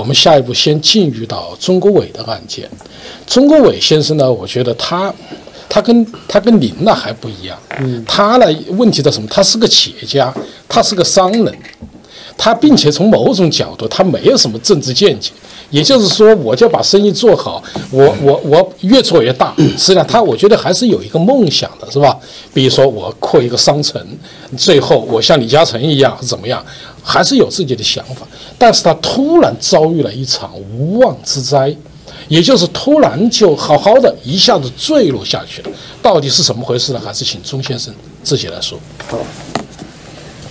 我们下一步先进入到钟国伟的案件。钟国伟先生呢，我觉得他，他跟他跟您呢还不一样。嗯，他呢问题在什么？他是个企业家，他是个商人，他并且从某种角度，他没有什么政治见解。也就是说，我就把生意做好，我我我越做越大。实际上，他我觉得还是有一个梦想的，是吧？比如说，我扩一个商城，最后我像李嘉诚一样怎么样，还是有自己的想法。但是他突然遭遇了一场无妄之灾，也就是突然就好好的一下子坠落下去了。到底是怎么回事呢？还是请钟先生自己来说。好，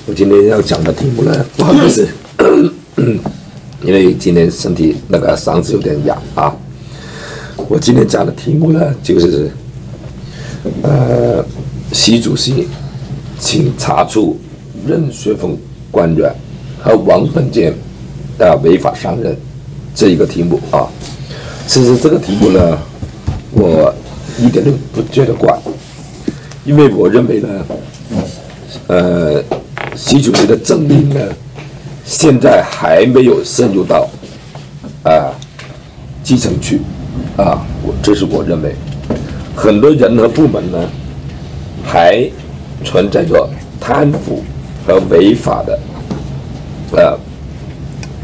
我今天要讲的题目呢，不好意思。因为今天身体那个嗓子有点哑啊，我今天讲的题目呢，就是呃，习主席请查处任学锋官员和王本建啊违法伤人这一个题目啊。其实这个题目呢，我一点都不觉得怪，因为我认为呢，呃，习主席的政令呢。现在还没有渗入到啊基层去啊，我这是我认为，很多人和部门呢还存在着贪腐和违法的呃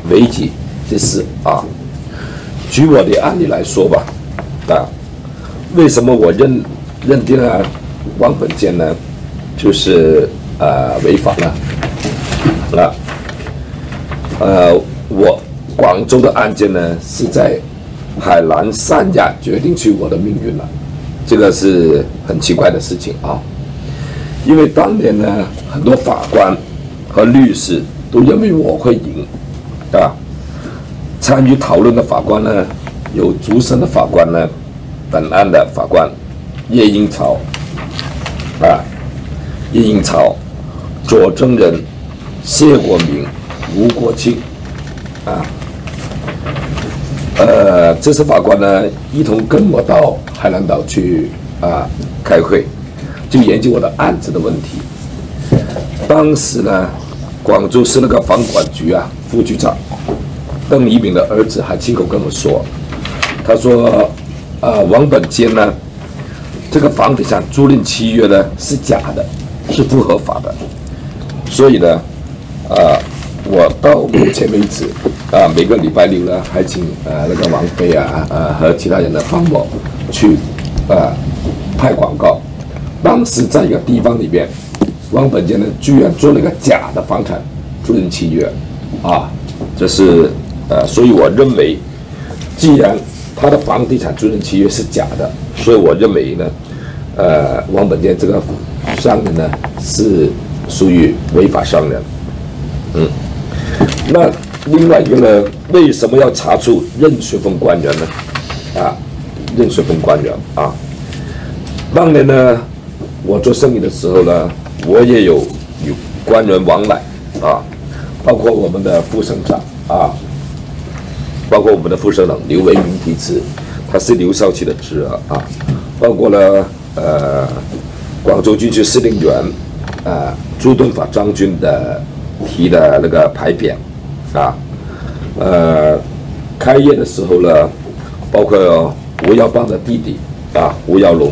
危机之事啊。举我的案例来说吧，啊，为什么我认认定了王本坚呢就是呃违法了？啊？呃，我广州的案件呢，是在海南三亚决定去我的命运了，这个是很奇怪的事情啊。因为当年呢，很多法官和律师都认为我会赢，啊。参与讨论的法官呢，有主审的法官呢，本案的法官叶英超，啊，叶英超，左证人谢国明。吴国庆，啊，呃，这次法官呢，一同跟我到海南岛去啊开会，就研究我的案子的问题。当时呢，广州市那个房管局啊副局长邓一鸣的儿子还亲口跟我说，他说，啊，王本坚呢，这个房地产租赁契约呢是假的，是不合法的，所以呢，啊。我到目前为止，啊，每个礼拜六呢，还请呃那个王菲啊，呃和其他人呢帮我去啊拍广告。当时在一个地方里边，王本坚呢居然做了一个假的房产租赁契约，啊，这是呃，所以我认为，既然他的房地产租赁契约是假的，所以我认为呢，呃，王本坚这个商人呢是属于违法商人，嗯。那另外一个呢？为什么要查处任学锋官员呢？啊，任学锋官员啊，当年呢，我做生意的时候呢，我也有有官员往来啊，包括我们的副省长啊，包括我们的副省长刘维明提词，他是刘少奇的侄儿啊，包括了呃广州军区司令员啊朱敦法将军的提的那个牌匾。啊，呃，开业的时候呢，包括吴耀邦的弟弟啊，吴耀龙，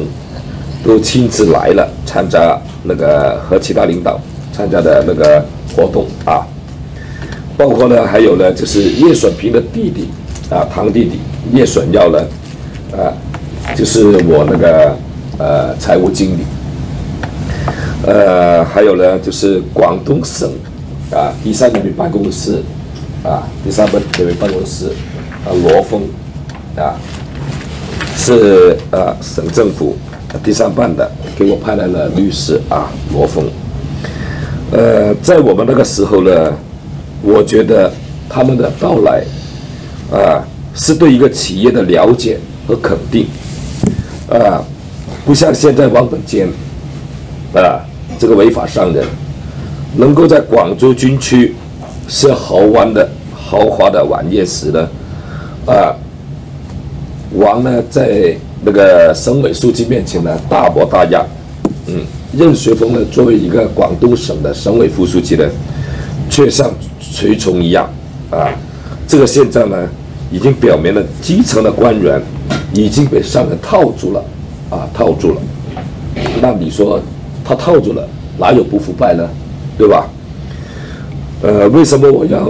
都亲自来了参加那个和其他领导参加的那个活动啊，包括呢，还有呢，就是叶选平的弟弟啊，堂弟弟叶选耀呢，啊，就是我那个呃财务经理，呃，还有呢，就是广东省啊第三人民办公室。啊，第三班这位办公室，啊，罗峰，啊，是呃省政府第三办的，给我派来了律师啊，罗峰。呃，在我们那个时候呢，我觉得他们的到来，啊，是对一个企业的了解和肯定，啊，不像现在王本坚，啊，这个违法商人，能够在广州军区。设豪湾的豪华的晚宴时呢，啊，王呢在那个省委书记面前呢大模大样，嗯，任学锋呢作为一个广东省的省委副书记呢，却像随从一样，啊，这个现象呢，已经表明了基层的官员已经被上面套住了，啊，套住了。那你说他套住了，哪有不腐败呢？对吧？呃，为什么我要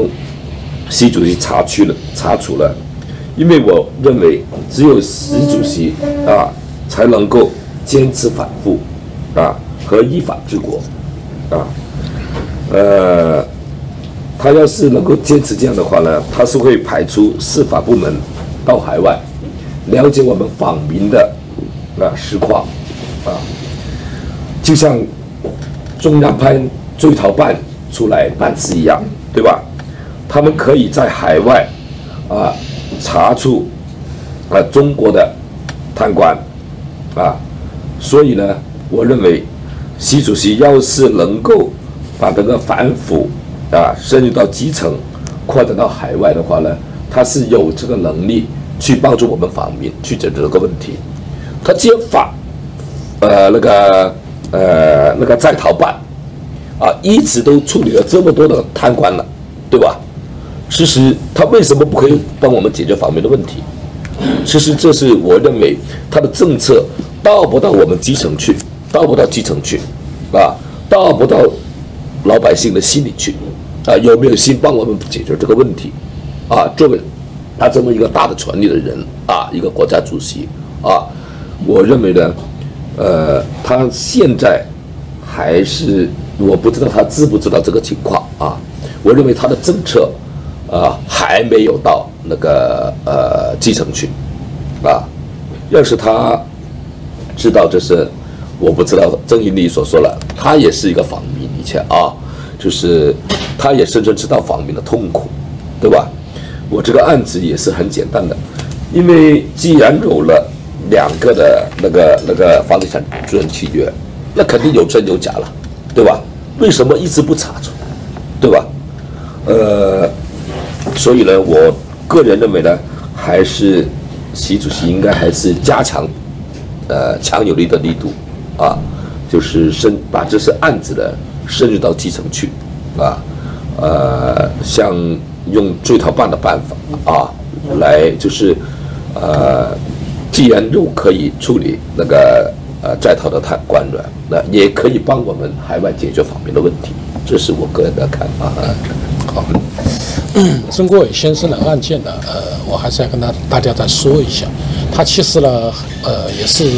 习主席查去了查处了？因为我认为只有习主席啊，才能够坚持反复啊和依法治国啊。呃，他要是能够坚持这样的话呢，他是会派出司法部门到海外了解我们访民的啊实况啊，就像中央派追逃办出来办事一样，对吧？他们可以在海外啊。查处啊中国的贪官啊，所以呢，我认为习主席要是能够把这个反腐啊深入到基层，扩展到海外的话呢，他是有这个能力去帮助我们访民去解决这个问题。他既然法呃那个呃那个在逃办啊，一直都处理了这么多的贪官了，对吧？其实他为什么不可以帮我们解决访民的问题？其实这是我认为他的政策到不到我们基层去，到不到基层去，啊，到不到老百姓的心里去，啊，有没有心帮我们解决这个问题？啊，作为他这么一个大的权力的人啊，一个国家主席啊，我认为呢，呃，他现在还是我不知道他知不知道这个情况啊，我认为他的政策。啊，还没有到那个呃基层去，啊，要是他知道这是，我不知道郑云丽所说了，他也是一个访民以前啊，就是他也深深知道访民的痛苦，对吧？我这个案子也是很简单的，因为既然有了两个的那个那个房地产租赁契约，那肯定有真有假了，对吧？为什么一直不查出来，对吧？呃。所以呢，我个人认为呢，还是习主席应该还是加强，呃，强有力的力度，啊，就是深把这些案子呢深入到基层去，啊，呃，像用追逃办的办法啊，来就是，呃，既然又可以处理那个呃在逃的贪官员，那也可以帮我们海外解决方面的问题，这是我个人的看法。好。曾国伟先生的案件呢，呃，我还是要跟他大家再说一下，他其实呢，呃，也是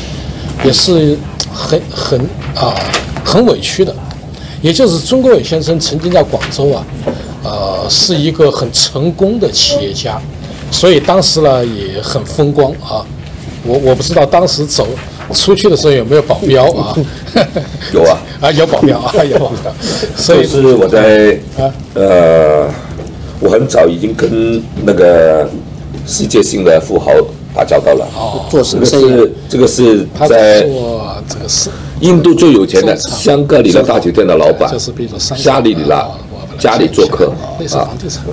也是很很啊很委屈的，也就是曾国伟先生曾经在广州啊，呃，是一个很成功的企业家，所以当时呢也很风光啊，我我不知道当时走出去的时候有没有保镖啊？有啊，啊有保镖啊有保镖，所以是我在啊。呃。我很早已经跟那个世界性的富豪打交道了。哦，做什么生意？这个是在做这个是印度最有钱的香格里拉大酒店的老板，就是比如说沙里里拉家里做客啊，房地产，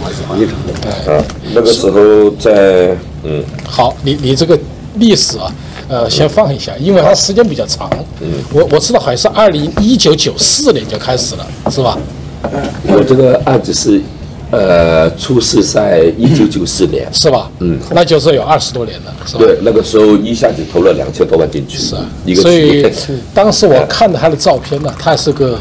还是房地产。啊，那个时候在嗯。好，你你这个历史啊，呃，先放一下，因为它时间比较长。嗯。我我知道好像是二零一九九四年就开始了，是吧？我这个案子是。呃，出事在一九九四年，是吧？嗯，那就是有二十多年了，是吧？对，那个时候一下子投了两千多万进去，是啊，一个所以当时我看到他的照片呢，他是个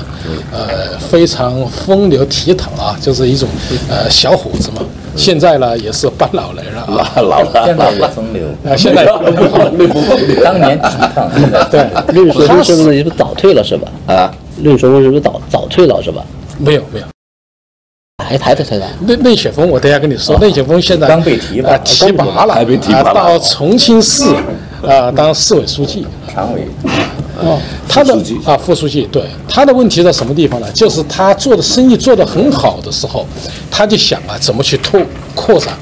呃非常风流倜傥啊，就是一种呃小伙子嘛。现在呢也是半老人了啊，老了，现在也风流啊，现在 不好，不流。当年倜傥，对，绿水公是不是早退了是吧？啊，绿水公是不是早早退了是吧？没有，没有。还排在车上。内内雪峰，我等下跟你说，内雪峰现在刚被提拔，提拔了，还被提拔了，到重庆市啊当市委书记，常委。哦，他的啊副书记，对他的问题在什么地方呢？就是他做的生意做得很好的时候，他就想啊怎么去拓扩展，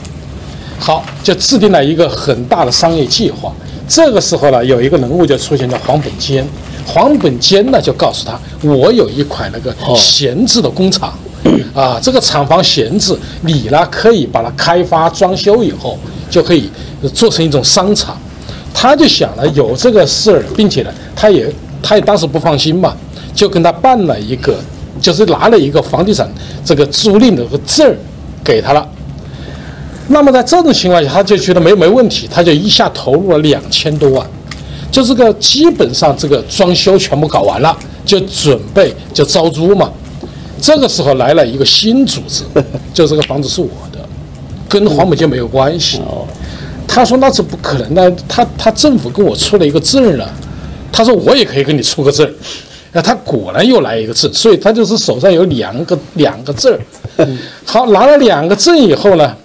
好就制定了一个很大的商业计划。这个时候呢，有一个人物就出现叫黄本坚，黄本坚呢就告诉他，我有一款那个闲置的工厂。啊，这个厂房闲置，你呢可以把它开发装修以后，就可以做成一种商场。他就想了有这个事儿，并且呢，他也他也当时不放心嘛，就跟他办了一个，就是拿了一个房地产这个租赁的个证儿给他了。那么在这种情况下，他就觉得没没问题，他就一下投入了两千多万，就这个基本上这个装修全部搞完了，就准备就招租嘛。这个时候来了一个新组织，就这个房子是我的，跟黄本坚没有关系。他说那是不可能的，他他政府跟我出了一个证了，他说我也可以跟你出个证，那他果然又来一个证，所以他就是手上有两个两个证。好，拿了两个证以后呢，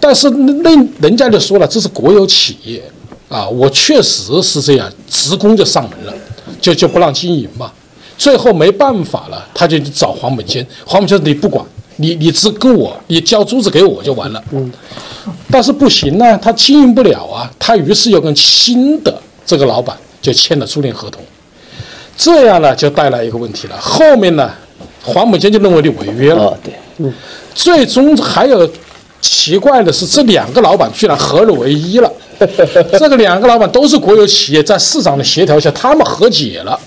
但是那人家就说了，这是国有企业啊，我确实是这样，职工就上门了，就就不让经营嘛。最后没办法了，他就找黄本坚，黄本坚说你不管，你你只跟我，你交租子给我就完了。嗯，但是不行呢，他经营不了啊，他于是又跟新的这个老板就签了租赁合同，这样呢就带来一个问题了，后面呢，黄本坚就认为你违约了。哦，对，嗯最终还有奇怪的是，这两个老板居然合二为一了。这个两个老板都是国有企业，在市长的协调下，他们和解了。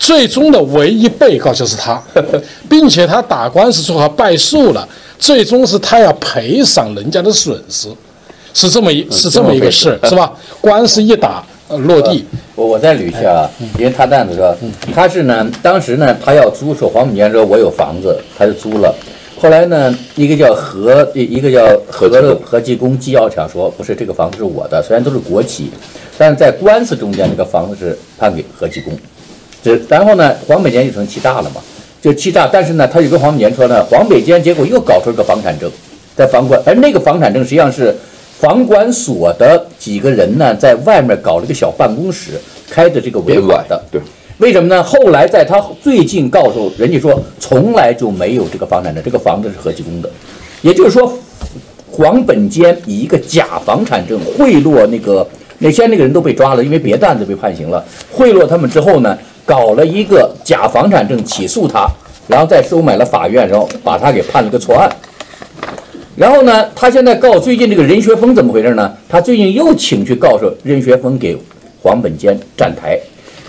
最终的唯一被告就是他，并且他打官司最后败诉了。最终是他要赔偿人家的损失，是这么一是这么一个事，是吧？官司一打呃落地，我我再捋一下啊，因为他这样子说，他是呢，当时呢，他要租，说黄本坚说我有房子，他就租了。后来呢，一个叫何，一一个叫何何继功何继功机要强说，不是这个房子是我的，虽然都是国企，但是在官司中间，这个房子是判给何继功。这然后呢，黄北坚就成欺诈了嘛，就欺诈。但是呢，他就跟黄北坚说呢，黄北坚结果又搞出了个房产证，在房管，而那个房产证实际上是房管所的几个人呢，在外面搞了个小办公室，开的这个维编外管的。对，为什么呢？后来在他最近告诉人家说，从来就没有这个房产证，这个房子是何其公的，也就是说，黄本坚以一个假房产证贿赂那个那些那个人都被抓了，因为别的案子被判刑了，贿赂他们之后呢，搞了一个假房产证起诉他，然后再收买了法院，然后把他给判了个错案。然后呢，他现在告最近这个任学峰怎么回事呢？他最近又请去告诉任学峰给黄本坚站台，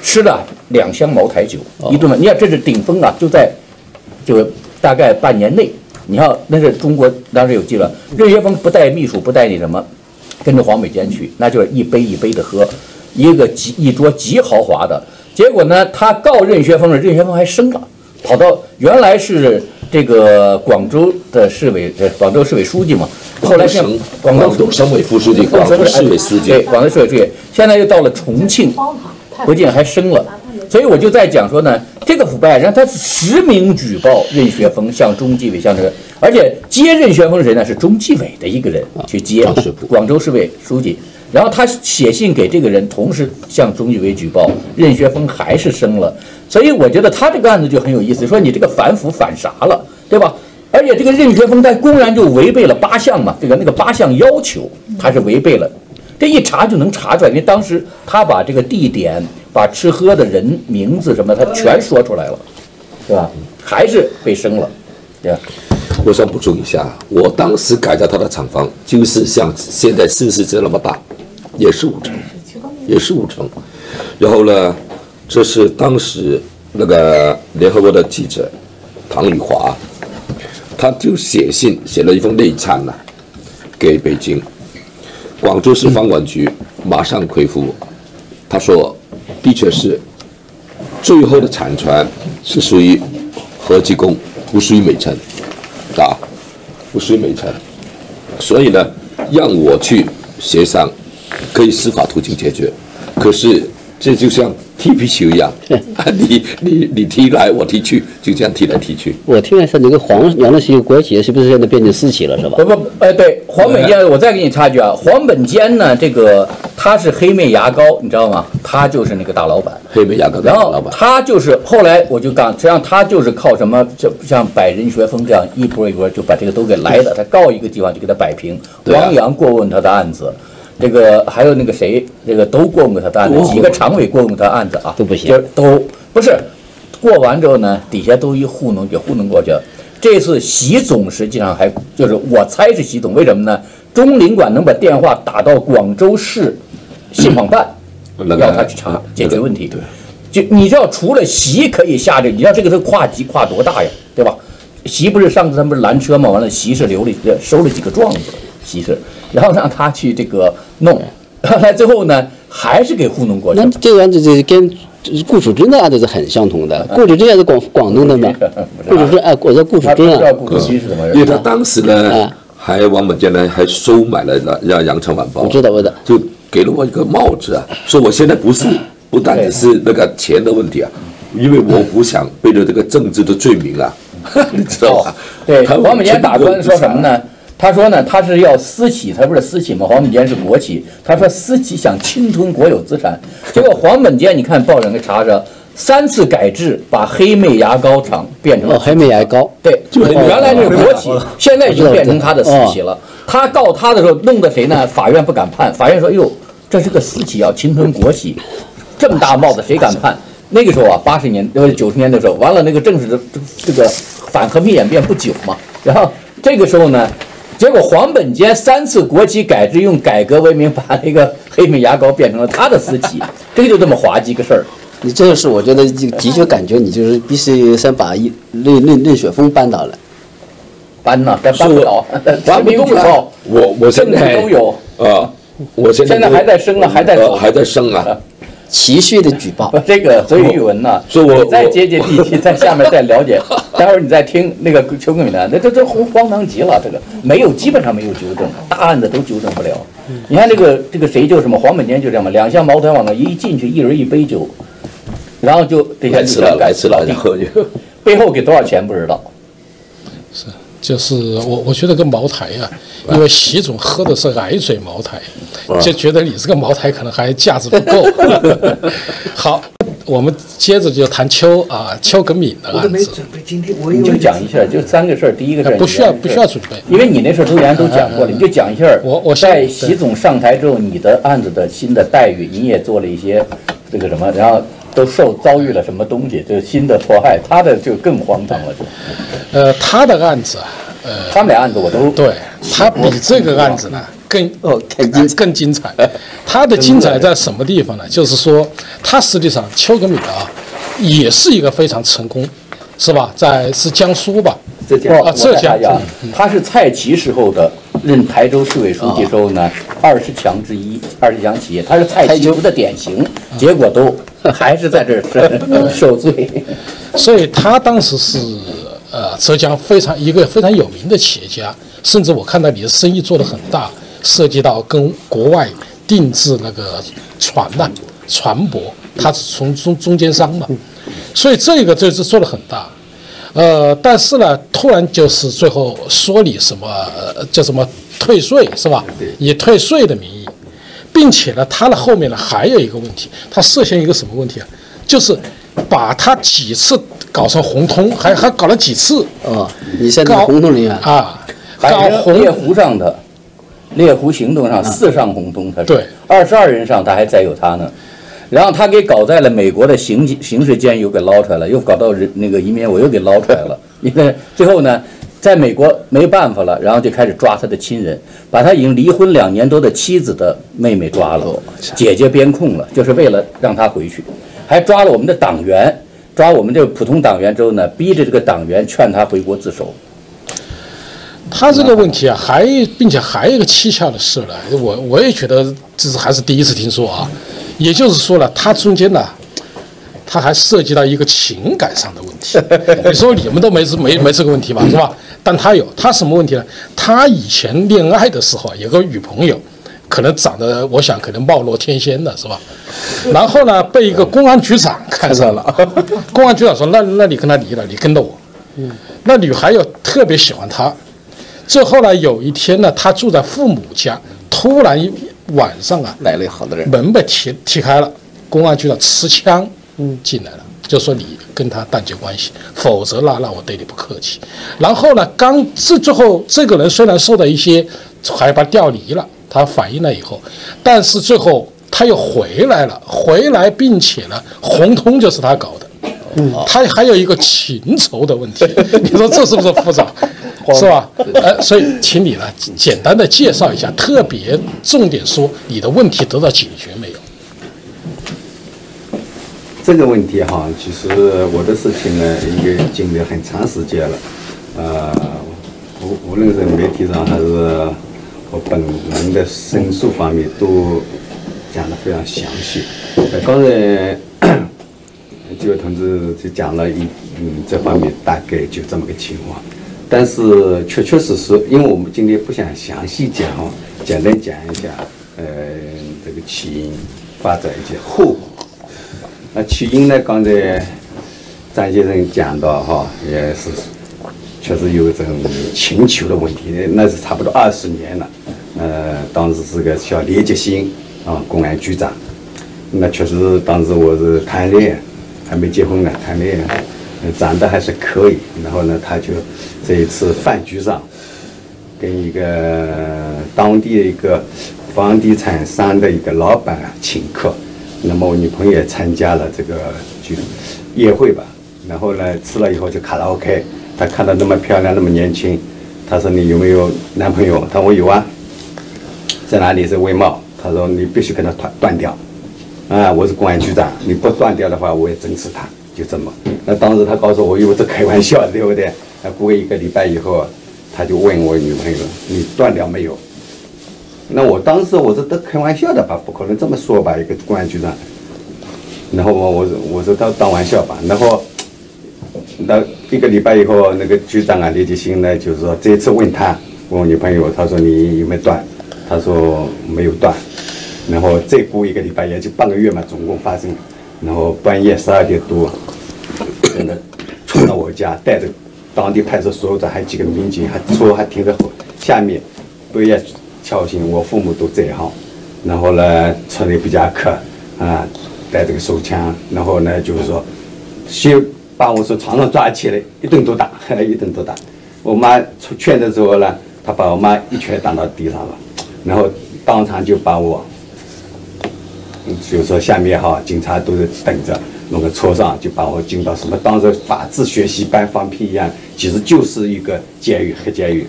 吃了两箱茅台酒，一顿饭。你看这是顶峰啊，就在这个大概半年内，你看那是中国当时有记录，任学峰不带秘书，不带你什么，跟着黄本坚去，那就是一杯一杯的喝，一个极一桌极豪华的。结果呢，他告任学峰了，任学峰还升了，跑到原来是这个广州的市委，呃，广州市委书记嘛，后来现在省广东省委副书记、广州市委书记。对，，广州市委书记，现在又到了重庆，不仅还升了，所以我就在讲说呢，这个腐败，然后他实名举报任学峰向中纪委向这个，而且接任学峰是谁呢？是中纪委的一个人去接广州市委书记，然后他写信给这个人，同时向中纪委举报，任学峰还是升了，所以我觉得他这个案子就很有意思，说你这个反腐反啥了，对吧？而且这个任学峰他公然就违背了八项嘛，这个那个八项要求他是违背了，这一查就能查出来，因为当时他把这个地点、把吃喝的人名字什么，他全说出来了，对吧？还是被升了，对吧？我想补充一下，我当时改造他的厂房，就是像现在四十这那么大，也是五成，也是五成。然后呢，这是当时那个联合国的记者唐宇华，他就写信写了一封内参呐、给北京，广州市房管局马上回复，他说，的确是，最后的产权是属于何继功，不属于美城。啊，不属于美城，所以呢，让我去协商，可以司法途径解决。可是这就像踢皮球一样，啊，你你你踢来，我踢去，就这样踢来踢去。我听来是那个黄原来是一个国企，是不是现在变成私企了，是吧不？不，呃，对，黄本坚，我再给你插一句啊，黄本坚呢，这个他是黑妹牙膏，你知道吗？他就是那个大老板。黑妹牙膏的然后老板，他就是后来我就讲，实际上他就是靠什么，就像百人学风这样一波一波就把这个都给来了，他告一个地方就给他摆平。对啊王阳过问他的案子，这个还有那个谁，这个都过问过他的案子，几个常委过问过他的案子啊，都不行就是都不是过完之后呢，底下都一糊弄给糊弄过去了。这次习总实际上还就是我猜是习总，为什么呢？中领馆能把电话打到广州市信访办，那个要他去查解决问题。对，就你知道，除了习可以下这，你知道这个是跨级跨多大呀，对吧？习不是上次他们不是拦车嘛？完了，习是留了收了几个状子，稀释，然后让他去这个弄，后来最后呢还是给糊弄过去那了。这个案子就是跟顾楚珍的案子是很相同的。顾楚珍也是广广东的嘛？顾楚珍哎，我说顾楚珍啊，顾楚军是因为他当时呢，还王本坚呢还收买了让让羊城晚报，我知道我知道就给了我一个帽子啊，说我现在不是 不单只是那个钱的问题啊，因为我不想背着这个政治的罪名啊，你知道吧？对，他黄本坚打官说什么？呢？他说呢，他是要私企，他不是私企吗？黄本坚是国企，他说私企想侵吞国有资产，结果黄本坚你看报上给查着，三次改制，把黑妹牙膏厂变成了哦，黑妹牙膏，对，就是原来是国企，现在已经变成他的私企哦了。他告他的时候，弄得谁呢？法院不敢判，法院说：“哟，这是个私企，要侵吞国企，这么大帽子谁敢判？”那个时候啊，八十年呃九十年的时候，完了那个正是这个反和平演变不久嘛，然后这个时候呢。结果黄本坚三次国企改制，用改革为名，把那个黑米牙膏变成了他的私企，这就这么滑稽个事儿。你这个是我觉得就的确感觉你就是必须先把一任任任雪峰扳倒了。搬呐，但搬不了，搬不动了。我我现在都有。啊，我现在现在还在升啊还在走还在升啊。持续的举报不，，这个所以语文呢，所以我你再接接地气，在下面再了解，待会儿你再听那个邱桂敏的，那这这荒荒唐极了，这个没有基本上没有纠正，大案子都纠正不了。你看这个这个谁就什么黄本坚就这样嘛，两箱茅台往那一进去，一人一杯酒，然后就这些来迟了，来吃了，然后就 背后给多少钱不知道。就是我我觉得跟茅台啊，因为习总喝的是矮嘴茅台，就觉得你这个茅台可能还价值不够。好，我们接着就谈邱啊邱根敏的我都案子，没准备，今天我你就讲一下，就三个事儿。第一个事儿不需要不需要准备。因为你那事儿都原来都讲过了，你就讲一下儿。我我在习总上台之后，你的案子的新的待遇，你也做了一些这个什么，然后都受遭遇了什么东西，就是新的迫害，他的就更荒唐了。就呃，他的案子啊，呃，他们俩案子我都对他比这个案子呢更哦更精彩更精彩。他的精彩在什么地方呢？就是说，他实际上邱根敏啊，也是一个非常成功，是吧？在是江苏吧？浙江啊浙江呀，他是蔡奇时候的任台州市委书记时候呢，二十强之一，二十强企业，他是蔡奇不的典型，结果都 还是在这儿 受罪。所以他当时是呃浙江非常一个非常有名的企业家，甚至我看到你的生意做得很大，涉及到跟国外定制那个船呐、船舶，他是从中中间商嘛，所以这个就是做得很大。呃，但是呢，突然就是最后说你什么呃叫什么退税是吧？以退税的名义，并且呢，他的后面呢还有一个问题，他涉嫌一个什么问题啊？就是把他几次搞成红通，还还搞了几次哦，你现在搞红通人员，啊，还搞猎狐上的，猎狐行动上四上红通，他是对二十二人上他还载有他呢。然后他给搞在了美国的刑刑事监狱给捞出来了，又搞到人那个移民我又给捞出来了。因为最后呢，在美国没办法了，然后就开始抓他的亲人，把他已经离婚两年多的妻子的妹妹抓了，姐姐编控了，就是为了让他回去，还抓了我们的党员，抓我们这个普通党员之后呢，逼着这个党员劝他回国自首。他这个问题啊，还并且还有一个蹊跷的事呢，我我也觉得这是还是第一次听说啊。也就是说呢，他中间呢，他还涉及到一个情感上的问题。你说你们都没没没这个问题吧，是吧？但他有，他什么问题呢？他以前恋爱的时候啊有个女朋友，可能长得我想可能貌若天仙的是吧？然后呢，被一个公安局长看上了，公安局长说：“那那你跟他离了，你跟着我。”嗯那女孩又特别喜欢他。最后呢，有一天呢，他住在父母家，突然一晚上啊，来了好多人，门被踢踢开了，公安局长持枪进来了，就说你跟他断绝关系，否则那那我对你不客气。然后呢，刚这最后这个人虽然受到一些，还把他调离了，他反映了以后，但是最后他又回来了，回来并且呢，红通就是他搞的。他还有一个情仇的问题，你说这是不是复杂？是吧？呃，所以请你呢简单的介绍一下，特别重点说你的问题得到解决没有？这个问题哈，其实我的事情呢，应该经历很长时间了。呃，无无论是媒体上还是我本人的申诉方面都讲得非常详细。呃，刚才几位同志就讲了一嗯这方面大概就这么个情况，但是确确实实，因为我们今天不想详细讲哈，简单讲一下呃这个起因、发展以及后果。那起因呢，刚才张先生讲到哈，也是确实有这种请求的问题，那是差不多二十年了。呃，当时是个小李杰新啊，公安局长。那确实当时我是谈恋爱，还没结婚呢，谈恋爱，长得还是可以。然后呢，他就这一次饭局上，跟一个当地的一个房地产商的一个老板请客。那么我女朋友也参加了这个就宴会吧。然后呢，吃了以后就卡拉 OK。她看到那么漂亮，那么年轻，她说你有没有男朋友？她说我有啊。在哪里？在外贸。她说你必须跟他断断掉。啊，我是公安局长，你不断掉的话，我也整死他。就这么。那当时他告诉我，以为这开玩笑，对不对？那过一个礼拜以后，他就问我女朋友，你断掉没有？那我当时我说都开玩笑的吧，不可能这么说吧，一个公安局长。然后我我说我说当当玩笑吧，然后那一个礼拜以后，那个局长啊李继新呢，就是说这一次问他问我女朋友，他说你有没有断？他说没有断。然后再过一个礼拜，也就半个月嘛，总共发生。然后半夜十二点多，真的冲到我家，带着当地派出所长还几个民警，还车还停在后下面，半夜敲醒我父母都在哈。然后呢，穿的皮夹克啊，带这个手枪，然后呢就是说，先把我从床上抓起来，一顿都打，一顿都打。我妈出拳的时候呢，他把我妈一拳打到地上了，然后当场就把我。就是说下面哈，警察都是等着，弄个车上就把我进到什么当时法制学习班放屁一样，其实就是一个监狱黑监狱。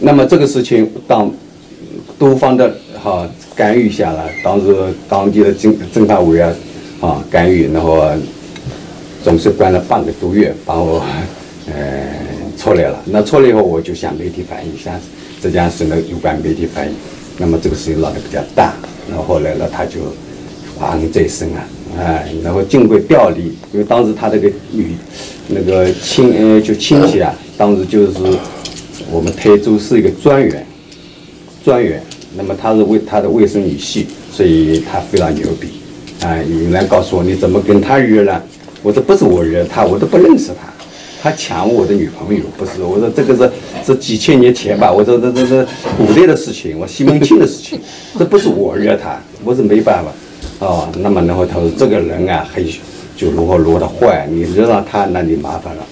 那么这个事情当多方的哈干预下来，当时当地的政政法委员啊干预，然后总是关了半个多月，把我 呃出来了。那出来以后，我就向媒体反映，向浙江省的有关媒体反映。那么这个事情闹得比较大。然后来呢，他就怀恨在身啊，哎，然后经过调离，因为当时他这个女那个亲呃就亲戚啊，当时就是我们台州是一个专员，专员，那么他是为他的卫生女婿，所以他非常牛逼，啊，有人告诉我你怎么跟他约了？我说不是我约他，我都不认识他。他抢我的女朋友，不是我说这个是是几千年前吧？我说这这这古代的事情，我西门庆的事情，这不是我惹他，我是没办法，哦，那么然后他说这个人啊，很就如何如何的坏，你惹上他，那你麻烦了。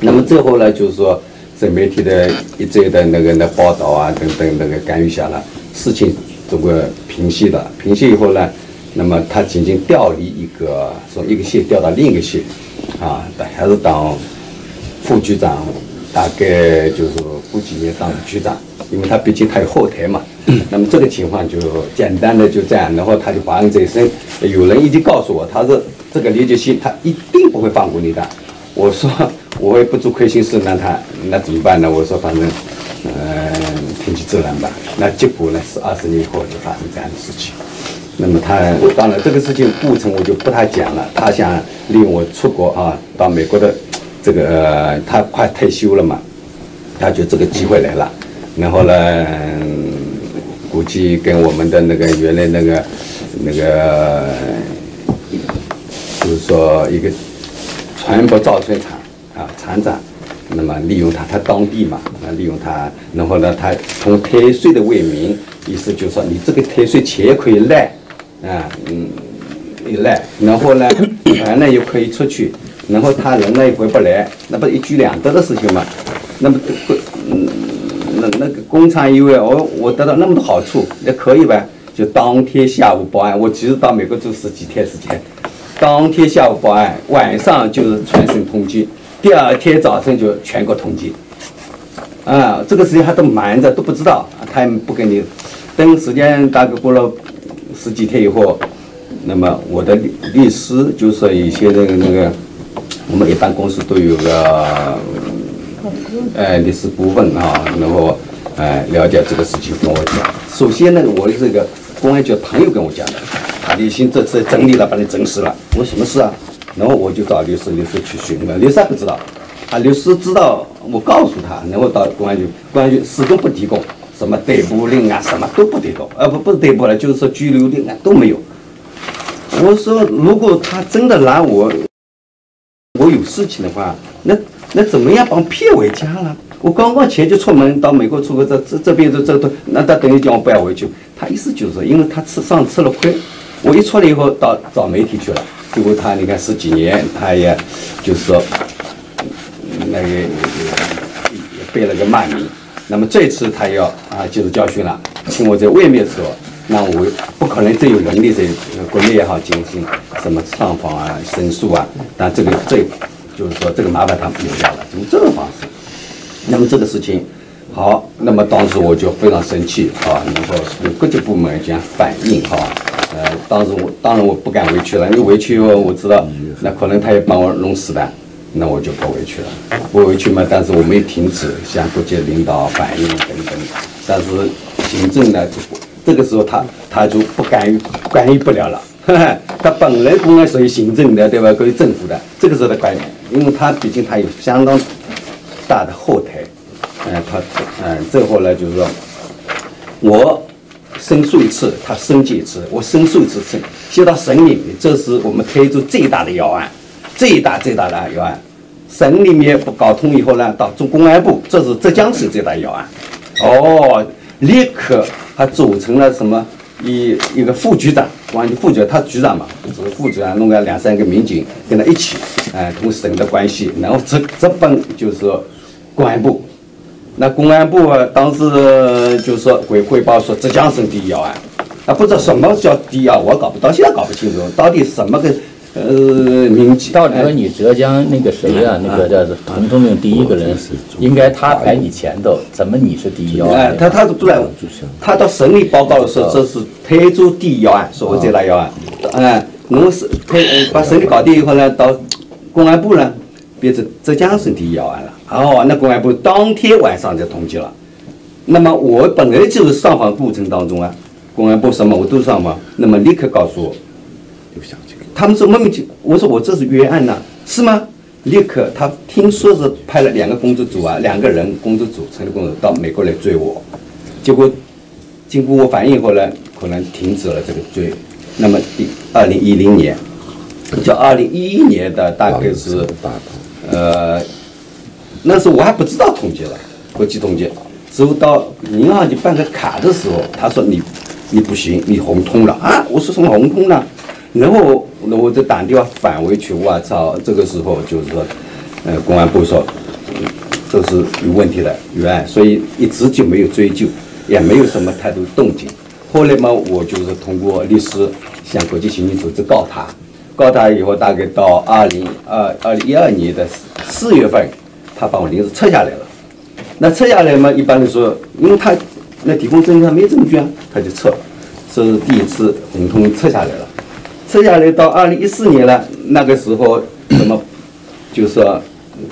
那么最后呢，就是说在媒体的一再的那个那报道啊等等那个干预下了，事情总归平息了。平息以后呢，那么他仅仅调离一个，从一个县调到另一个县，啊，还是当。副局长大概就是过几年当局长，因为他毕竟他有后台嘛。那么这个情况就简单的就这样，然后他就怀恨在身。有人已经告诉我，他说这个李杰新他一定不会放过你的。我说我也不做亏心事，那他那怎么办呢？我说反正嗯听其自然吧。那结果呢是二十年以后就发生这样的事情。那么他当然这个事情过程我就不太讲了。他想利用我出国啊到美国的。这个他快退休了嘛，他就这个机会来了，然后呢，估计跟我们的那个原来那个那个，就是说一个船舶造船厂啊厂长，那么利用他，他当地嘛，那利用他，然后呢，他从退税的为名，意思就是说你这个退税钱可以赖，啊，嗯，一赖，然后呢，完了又可以出去。然后他人呢也回不来，那不是一举两得的事情嘛？那么，嗯，那那个工厂因为我我得到那么多好处，那可以呗？就当天下午报案，我其实到美国住十几天时间，当天下午报案，晚上就是全省通缉，第二天早晨就全国通缉。啊，这个事情他都瞒着，都不知道，他也不跟你。等时间大概过了十几天以后，那么我的律师就说一些那个那个。我们一般公司都有个，呃，律师顾问啊，然后哎，了解这个事情跟我讲。首先呢，我的这个公安局朋友跟我讲的，他李欣这次整理了，把你整死了。我什么事啊？然后我就找律师，律师去询问，律师不知道，啊，律师知道，我告诉他，然后到公安局，公安局始终不提供什么逮捕令啊，什么都不提供，呃，不不是逮捕了，就是说拘留令啊都没有。我说，如果他真的拿我，我有事情的话，那那怎么样帮骗回家了？我刚刚前就出门到美国出国，这这这边这这都，那他等于叫我不要回去。他意思就是说，因为他吃上吃了亏，我一出来以后到找媒体去了，结果他你看十几年，他也就是说那个也也也背了个骂名。那么这次他要啊接受教训了，请我在外面说，那我不可能真有能力在国内也好进行什么上访啊、申诉啊，但这个这就是说这个麻烦他留下了，用这种方式。那么这个事情，好，那么当时我就非常生气啊，然后各级部门这样反映哈，呃，当时我当然我不敢回去了，因为回去以后我知道，那可能他也把我弄死的，那我就不回去了，不回去嘛，但是我没停止向各界领导反映等等，但是行政呢，这个时候他他就不干预干预不了了，他本来公安属于行政的对吧，属于政府的，这个时候他干预，因为他毕竟他有相当。大的后台，嗯，他，嗯，最后呢，就是说，我申诉一次，他申诫一次，我申诉一次，申写到省里面，这是我们推出最大的要案，最大最大的要案。省里面不搞通以后呢，到中公安部，这是浙江省最大要案。哦，立刻他组成了什么一一个副局长，公安局副局长，他局长嘛，只是副局长，弄个两三个民警跟他一起，哎，同省的关系，然后直直奔就是说。公安部，那公安部啊，当时就是说汇汇报说浙江省第一要案，啊，不知道什么叫第一啊，我搞不到现在搞不清楚，到底什么个呃名气？到底说你浙江那个谁啊，那个叫童同命第一个人，应该他排你前头，怎么你是第一要案？他他不然，他到省里报告的时候，这是台州第一要案，所谓最大要案，哎，我是推把省里搞定以后呢，到公安部呢，变成浙江省第一要案了。哦，那公安部当天晚上就通缉了。那么我本来就是上访过程当中啊，公安部什么我都上访，那么立刻告诉我，他们说莫名其妙，我说我这是冤案呐，是吗？立刻他听说是派了两个工作组啊，两个人工作组成立工作组到美国来追我，结果经过我反映后呢，可能停止了这个追。那么第二零一零年，叫二零一一年的大概是呃。那时候我还不知道统计了，国际统计，之后到银行去办个卡的时候，他说你你不行，你红通了啊！我说什么红通了？然后那我就打电话返回去，我操！这个时候就是说，呃，公安部说这是有问题的冤，所以一直就没有追究，也没有什么太多动静。后来嘛，我就是通过律师向国际刑警组织告他，告他以后，大概到二零二二零一二年的四月份。他把我临时撤下来了，那撤下来嘛，一般来说，因为他那提供证据他没证据啊，他就撤，这是第一次红通撤下来了。撤下来到二零一四年了，那个时候什么，就说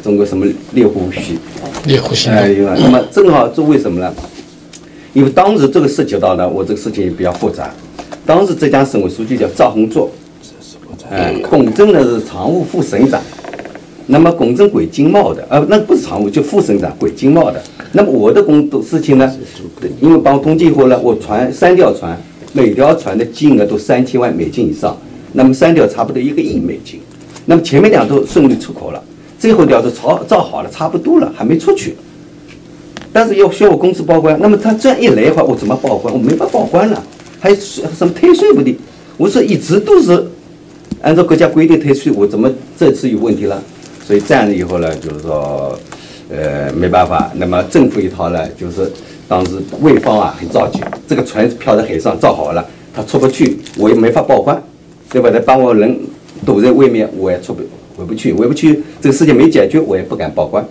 中国什么猎户系，猎户系哎，那么正好这为什么呢？因为当时这个涉及到呢，我这个事情也比较复杂。当时浙江省委书记叫赵洪作，哎，龚正呢是常务副省长。那么龚正轨经贸的，呃，那不是常务，就副省长轨经贸的。那么我的工作事情呢，因为帮我统计后呢，我船三条船，每条船的金额都三千万美金以上，那么三条差不多一个亿美金。那么前面两都顺利出口了，最后条都造造好了，差不多了，还没出去。但是要需要我公司报关，那么他这样一来的话，我怎么报关？我没法报关了，还什么退税不的？我说一直都是按照国家规定退税，我怎么这次有问题了？所以这样了以后呢，就是说，呃，没办法。那么政府一套呢，就是当时魏方啊很着急，这个船漂在海上造好了，他出不去，我也没法报关，对吧？他把我人堵在外面，我也出不回不去，回不去，这个事情没解决，我也不敢报关。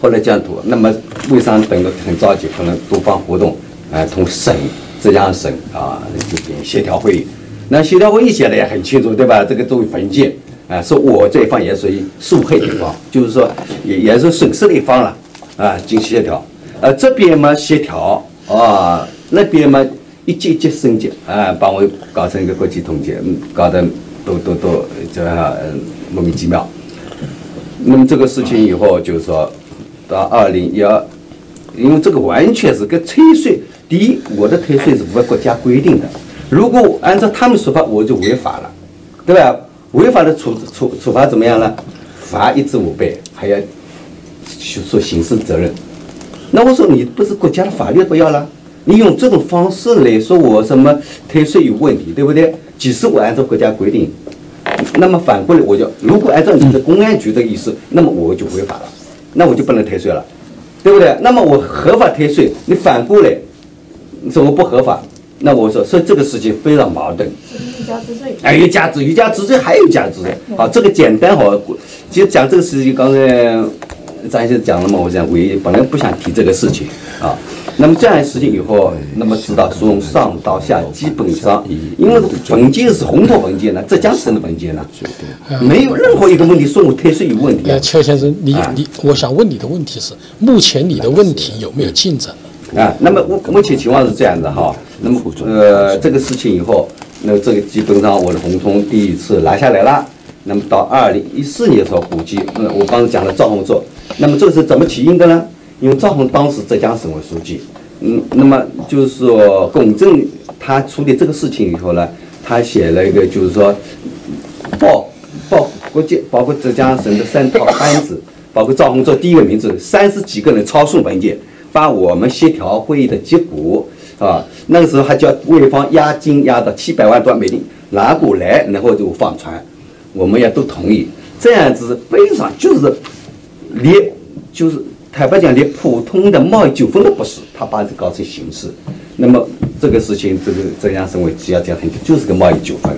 后来这样堵，那么魏商等的很着急，可能多方活动，啊，同省浙江省啊进行协调会议。那协调会议写的也很清楚，对吧？这个作为文件。啊，说我这一方也属于受害一方，就是说也也是损失的一方了，啊，经协调。呃，这边嘛协调啊，那边嘛一级一级升级啊，把我搞成一个国际统计，嗯，搞得都都都这样莫名其妙。那么这个事情以后就是说，到二零一二，因为这个完全是跟退税。第一，我的退税是符合国家规定的，如果按照他们说法，我就违法了，对吧？违法的处处处罚怎么样呢？罚一至五倍，还要去说刑事责任。那我说你不是国家的法律不要了，你用这种方式来说我什么退税有问题，对不对？即使我按照国家规定，那么反过来我就如果按照你的公安局的意思，那么我就违法了，那我就不能退税了，对不对？那么我合法退税，你反过来你说我不合法，那我说所以这个事情非常矛盾。家之罪。哎，一家之一家之罪还有家之罪。好，这个简单好。其实讲这个事情，刚才张先生讲了嘛，我想唯一本来不想提这个事情啊。那么这样的事情以后，那么知道从上到下基本上，因为文件是红头文件呢，浙江省的文件呢，没有任何一个问题说我退税有问题啊，。邱先生，你你，我想问你的问题是，目前你的问题有没有进展？啊，那么目目前情况是这样的哈，那么呃这个事情以后，那这个基本上我的红通第一次拿下来了。那么到二零一四年的时候，估计呃我刚才讲了赵红做，那么这是怎么起因的呢？因为赵红当时浙江省委书记，嗯，那么就是说龚正他处理这个事情以后呢，他写了一个就是说报报国际，包括浙江省的三套班子，包括赵红做第一个名字，三十几个人抄送文件，把我们协调会议的结果啊，那个时候还叫潍坊押金押到七百万多美金拿过来，然后就放船，我们也都同意，这样子非常就是连就是坦白讲，连普通的贸易纠纷都不是，他把这搞成刑事，那么这个事情，这个浙江省委只要讲很就是个贸易纠纷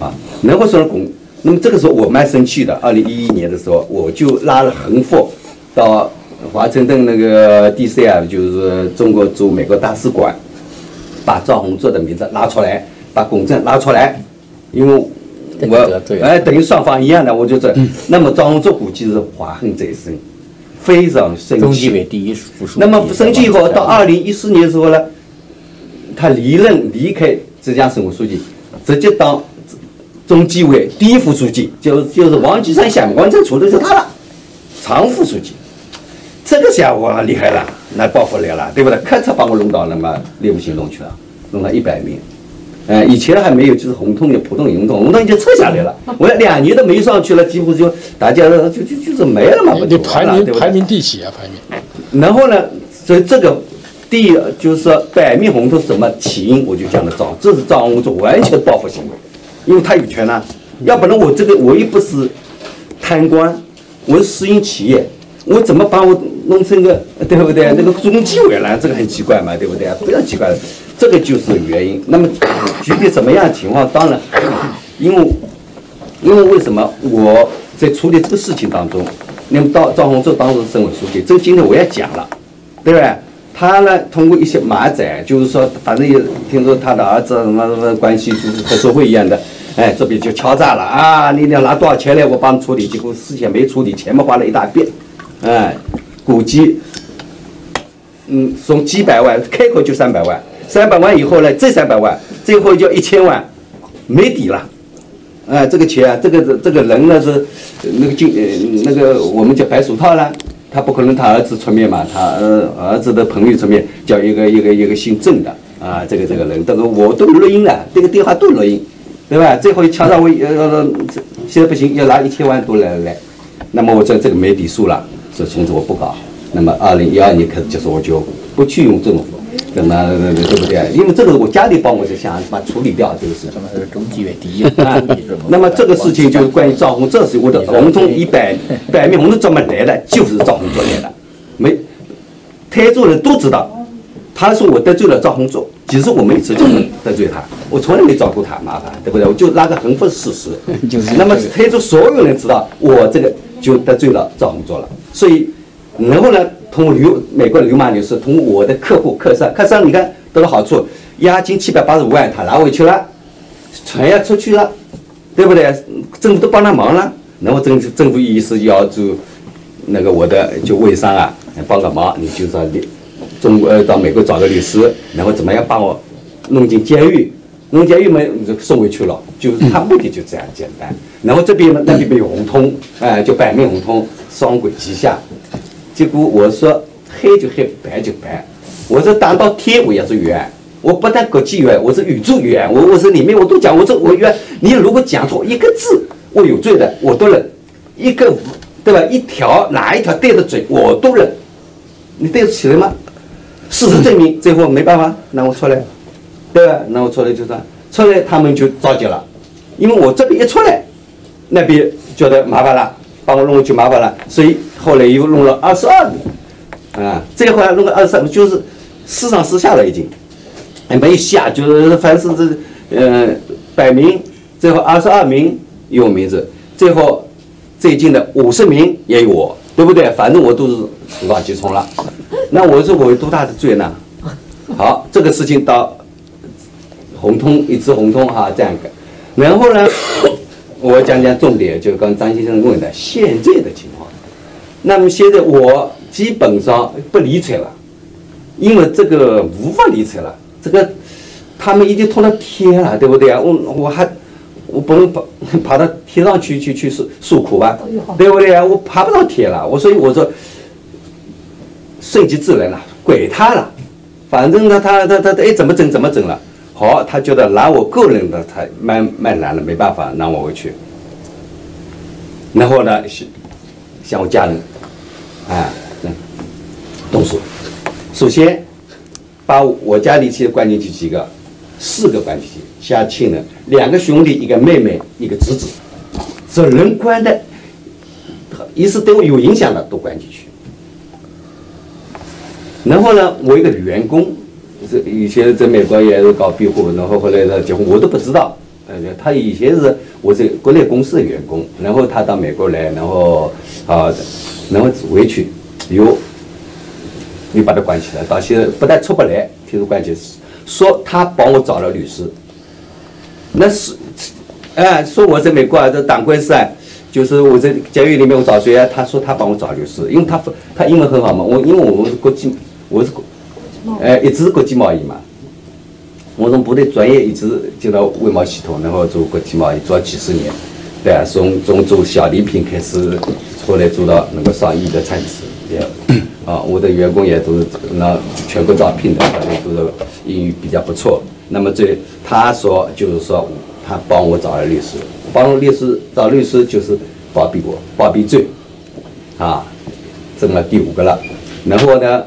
啊，然后说公，那么这个时候我蛮生气的，二零一一年的时候，我就拉了横幅到华盛顿那个 DC 啊就是中国驻美国大使馆，把赵宏作的名字拉出来，把龚正拉出来，因为我哎等于双方一样的，我就这，那么赵宏作估计是怀恨在身，非常生中纪气。委第一副书记。那么生气以后，到二零一四年的时候呢，他离任离开浙江省委书记，直接当中纪委第一副书记，就就是王岐山下面，王岐山除的就是他了，常副书记。这个家伙厉害了，那报复来了，对不对？开车把我弄到那么猎物行动去了，弄了一百名。呃，以前还没有，就是红通的普通行动，红通已经撤下来了。我两年都没上去了，几乎就大家就就就是没了嘛，就排名排名第几啊？排名？然后呢，所以这个第就是说百密红通是什么起因，我就讲的赵，这是赵文做完全报复行为，因为他有权呐、要不然我这个我又不是贪官，我是私营企业，我怎么把我弄成个对不对？那个中纪委了，这个很奇怪嘛，对不对？非常奇怪，这个就是原因。那么具体什么样情况，当然，因为因为为什么我在处理这个事情当中，那么到赵宏志当时省委书记，这个今天我也讲了，对不对？他呢，通过一些马仔，就是说，反正也听说他的儿子什么什么关系，就是和社会一样的，哎，这边就敲诈了啊！你要拿多少钱来，我帮你处理，结果事情没处理，钱嘛花了一大遍，哎，估计，嗯，从几百万开口就三百万，三百万以后呢，这三百万最后就一千万，没底了。哎，这个钱，这个这个人呢是那个金呃那个我们叫白手套呢，他不可能他儿子出面嘛，他儿儿子的朋友出面叫一个一个一个姓郑的。啊，这个这个人，这个我都录音了，这个电话都录音，对吧？最后敲诈我呃，现在不行，要拿一千万多来来，那么我这这个没底数了，所以从此我不搞。那么二零一二年开始就是我就不去用这种，那么对不对？因为这个我家里帮我就想把处理掉这个事情。什么是中纪委第一？那么这个事情就是关于赵红，这是我的 红中一百百面红是怎么来的，就是赵红做来的。没，台州人都知道，他说我得罪了赵红做，其实我没直接得罪他，我从来没找过他麻烦，对不对？我就拉个横幅是事实。就是那么台州所有人知道我这个就得罪了赵红做了，所以然后呢，通过流美国的流氓律师，通过我的客户客商，客商你看得了好处，押金七百八十五万他拿回去了。船要出去了，对不对？政府都帮他忙了，然后政府政府意思要就那个我的就微商啊帮个忙，你就是要立中国到美国找个律师，然后怎么样把我弄进监狱，弄监狱嘛送回去了，就是他目的就这样简单。然后这边呢那边没有红通，哎、就百面红通，双轨齐下。结果我说黑就黑，白就白。我说打到天我也是圆，我不但国际圆，我是宇宙圆。我我是里面我都讲，我说我圆，你如果讲错一个字，我有罪的，我都认。一个无对吧？一条哪一条对的嘴，我都认。你对得起来吗？事实证明，最后没办法，那我出来，对吧？那我出来就算出来，他们就着急了，因为我这边一出来，那边觉得麻烦了，把我弄去麻烦了，所以后来又弄了二十二名，啊，最后还弄个二十三，就是四上四下了已经，哎没下，就是凡是这呃百名，最后二十二名有我名字，最后最近的五十名也有我，对不对？反正我都是始乱即冲了。那我说我有多大的罪呢？好，这个事情到红通一直红通哈、这样个，然后呢，我讲讲重点，就刚张先生问的现在的情况。那么现在我基本上不理睬了，因为这个无法理睬了，这个他们已经通到天了，对不对啊？我我还我不能爬爬到天上去去去诉诉苦吧，对不对啊？我爬不到天了，我所以我说顺其自然了，管他了，反正他他他他他爱怎么整怎么整了。好，他觉得拿我个人的他蛮蛮难了，没办法拿我回去。然后呢，向向我家人，啊，动手。首先把我家里去关进去几个，四个关进去，相亲人，两个兄弟，一个妹妹，一个侄子，这人关的，一是对我有影响的都关进去。然后呢，我一个员工，是以前在美国也是搞庇护，然后后来他结婚，我都不知道。呃，他以前是我在国内公司的员工，然后他到美国来，然后啊，然后回去，有又把他关起来，到现在不但出不来，听说关起来，说他帮我找了律师，那是，哎，说我在美国啊，这打官司啊，就是我在监狱里面我找谁啊？他说他帮我找律师，因为他他英文很好嘛，我因为我们是国际，我是国，哎，一直是国际贸易嘛。我从部队转业一直进到外贸系统，然后做国际贸易做了几十年，对啊，从从做小礼品开始，后来做到那个上亿的产值，也啊，我的员工也都是那全国招聘的，反正都是英语比较不错。那么这他说就是说他帮我找了律师，帮律师找律师就是包庇我，包庇罪，啊，挣了第五个了。然后呢，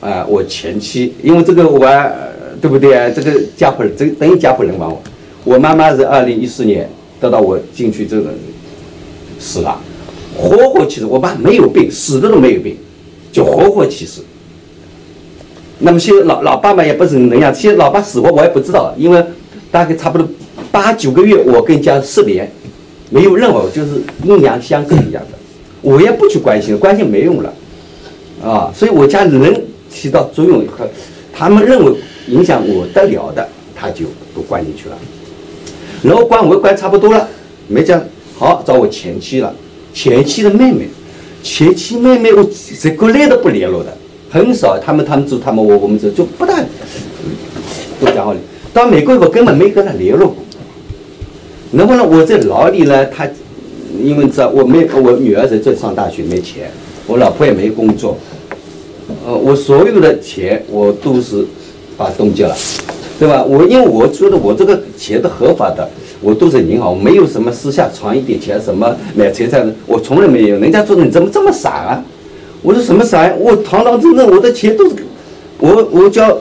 啊，我前妻因为这个我。对不对啊？这个家破这等于家破人亡。我我妈妈是二零一四年得到我进去这个死了，活活气死。我爸没有病，死的都没有病，就活活气死。那么现在老老爸嘛也不是能样，现在老爸死活我也不知道，因为大概差不多八九个月，我跟家失联，没有任何就是阴阳相隔一样的，我也不去关心，关心没用了，啊，所以我家人起到作用和他们认为。影响我得了的，他就都关进去了。然后关我关差不多了，没讲好找我前妻了，前妻的妹妹，前妻妹妹我这国内都不联络的，很少。他们他们走，他们我我们走就不大不讲话的。到美国我根本没跟他联络过。然后呢，我在牢里呢，他因为知道我没我女儿在这上大学没钱，我老婆也没工作，呃，我所有的钱我都是。把冻结了，对吧？我因为我觉得我这个钱的合法的，我都是银行，我没有什么私下藏一点钱，什么买财产的，我从来没有。人家说你怎么这么傻啊？我说什么傻？我堂堂正正，我的钱都是，我我叫，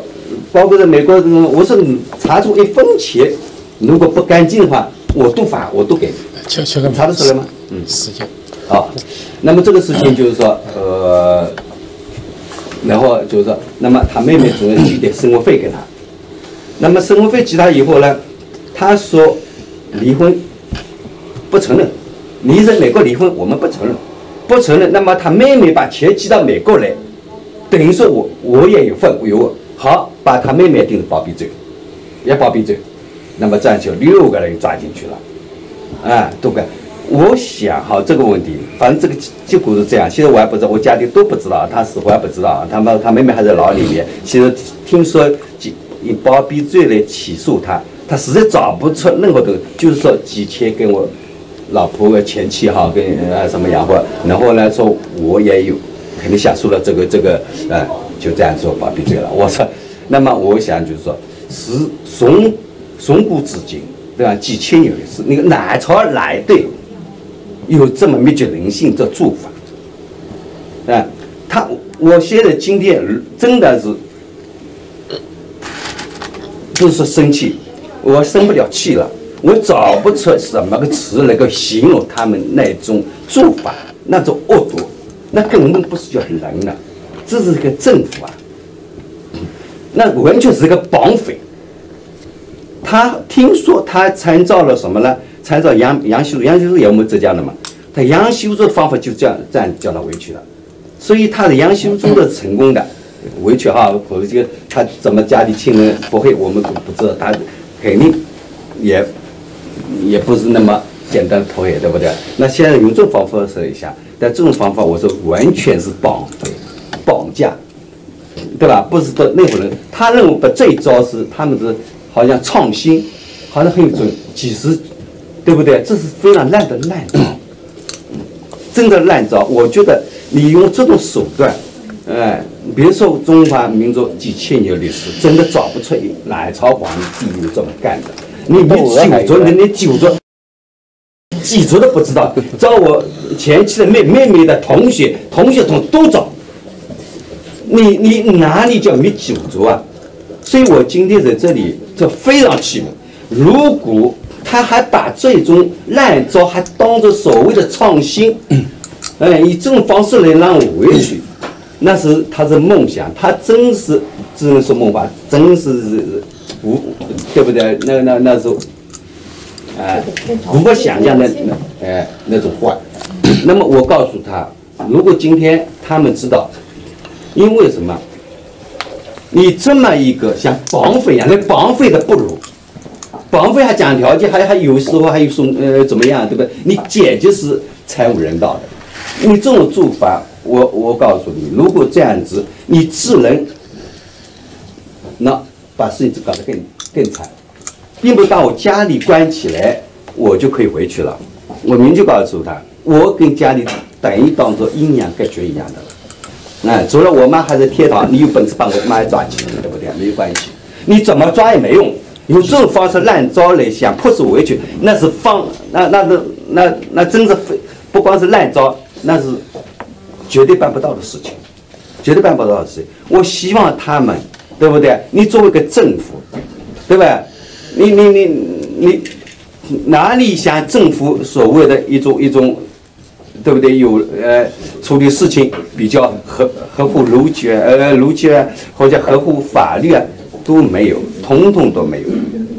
包括在美国，我说你查出一分钱，如果不干净的话，我都罚，我都给。这这个查得出来吗？嗯，时间。好，那么这个事情就是说，呃。然后就是说，那么他妹妹主要寄点生活费给他，那么生活费寄他以后呢，他说离婚不承认，你在美国离婚我们不承认，不承认。那么他妹妹把钱寄到美国来，等于说我我也有份我有好把他妹妹定成包庇罪，也包庇罪，那么这样就六个人抓进去了，啊，都该我想哈这个问题，反正这个结果是这样。其实我还不知道，我家里都不知道，他死活还不知道。他们他妹妹还在牢里面。其实听说以包庇罪来起诉他，他实在找不出任何的，就是说几千跟我老婆的前妻哈跟呃什么养活，然后呢说我也有肯定想出了这个这个呃就这样做包庇罪了。我说，那么我想就是说，是从从古至今对吧？几千年的事，那个哪朝来的有这么灭绝人性的做法？啊，他我现在今天真的是。不是生气，我生不了气了，我找不出什么个词能够形容他们那种做法，那种恶毒，那根本不是叫人了，这是一个政府啊，那完全是一个绑匪。他听说他参照了什么呢？参照杨杨修杨修也我们浙江的嘛，他杨修的方法就这样这样叫他回去了，所以他的杨修中的成功的。委屈哈，或者这个他怎么家里亲人不会，我们不不知道，他肯定也也不是那么简单脱黑，对不对？那现在用这种方法说一下，但这种方法我说完全是绑匪、绑架，对吧？不是的那伙人，他认为把这一招是他们是好像创新，好像很有准，几十对不对？这是非常烂的烂招，真的烂招。我觉得你用这种手段。哎，别说中华民族几千年历史，真的找不出哪朝皇帝有这么干的。你你九族，你连九族、几族都不知道，找我前妻的妹妹妹的同学、同学同都找。你你哪里叫没九族啊？所以我今天在这里就非常气愤。如果他还把这种烂招还当做所谓的创新，哎，以这种方式来让我回去。那是他是梦想，他真是只能说梦话，真是是无，对不对？那那那时候，哎，无法想象的那哎那种坏。那么我告诉他，如果今天他们知道，因为什么？你这么一个像绑匪一样，那绑匪的不如，绑匪还讲条件，还还有时候还有说呃怎么样，对不对？你简直是惨无人道的，你这种做法。我我告诉你，如果这样子，你只能那把事情搞得更更惨，并不把我家里关起来，我就可以回去了。我明确告诉他，我跟家里等于当做阴阳隔绝一样的了。哎，除了我妈还在天堂，你有本事把我妈抓起来，对不对？没有关系，你怎么抓也没用。用这种方式烂招来想迫使我回去，那是放那那那那那真是非不光是烂招，那是。绝对办不到的事情，绝对办不到的事情。我希望他们，对不对？你作为一个政府，对吧？你你你你哪里像政府所谓的一种一种，对不对？有呃处理事情比较合合乎逻辑呃逻辑啊，或者合乎法律啊，都没有，统统都没有，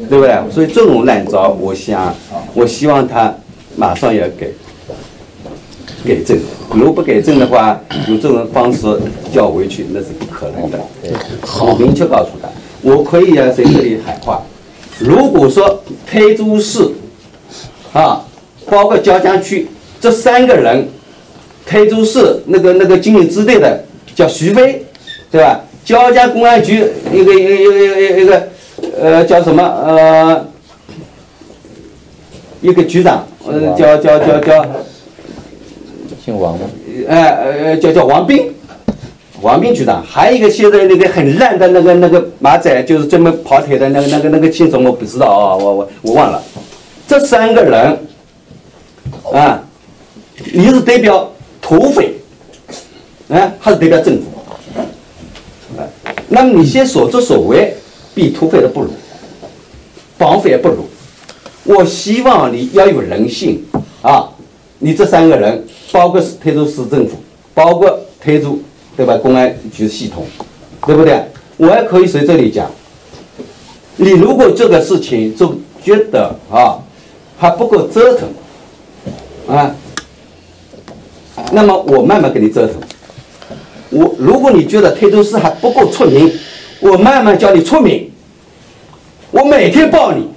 对不对？所以这种烂招，我想，我希望他马上要给。改正，如果不改正的话，用这种方式叫回去，那是不可能的。我明确告诉他，我可以在这里喊话：如果说台州市啊，包括椒江区这三个人，台州市那个那个经营支队的叫徐飞，对吧？椒江公安局一个一个一个一个一个呃叫什么呃一个局长，呃叫叫叫叫。姓王吗？哎呃叫叫王斌，王斌局长，还有一个现在那个很烂的那个那个马仔，就是专门跑腿的那个那个那个姓什么我不知道啊，我我我忘了。这三个人啊，你是代表土匪，啊还是代表政府？那么你些所作所为比土匪的不如，绑匪也不如。我希望你要有人性啊，你这三个人。包括是台州市政府，包括台州，对吧？公安局系统，对不对？我还可以在这里讲，你如果这个事情就觉得啊还不够折腾啊，那么我慢慢给你折腾。我如果你觉得台州市还不够出名，我慢慢教你出名。我每天抱你，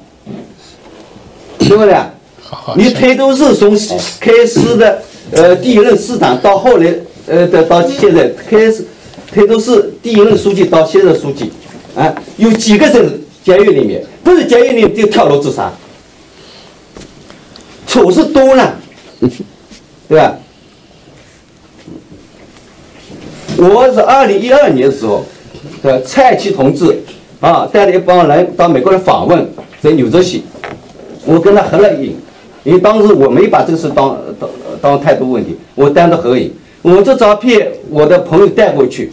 听不对？好你台州市从开始的呃第一任市长到后来呃的到现在开始台州市第一任书记到现任书记，啊，有几个人监狱里面？不是监狱里面就跳楼自杀，丑事多了，对吧？我是二零一二年的时候，呃，蔡奇同志啊带了一帮人到美国来访问，在纽泽西，我跟他合了影，因为当时我没把这个事当当当太多问题，我单独合影。我这照片我的朋友带过去，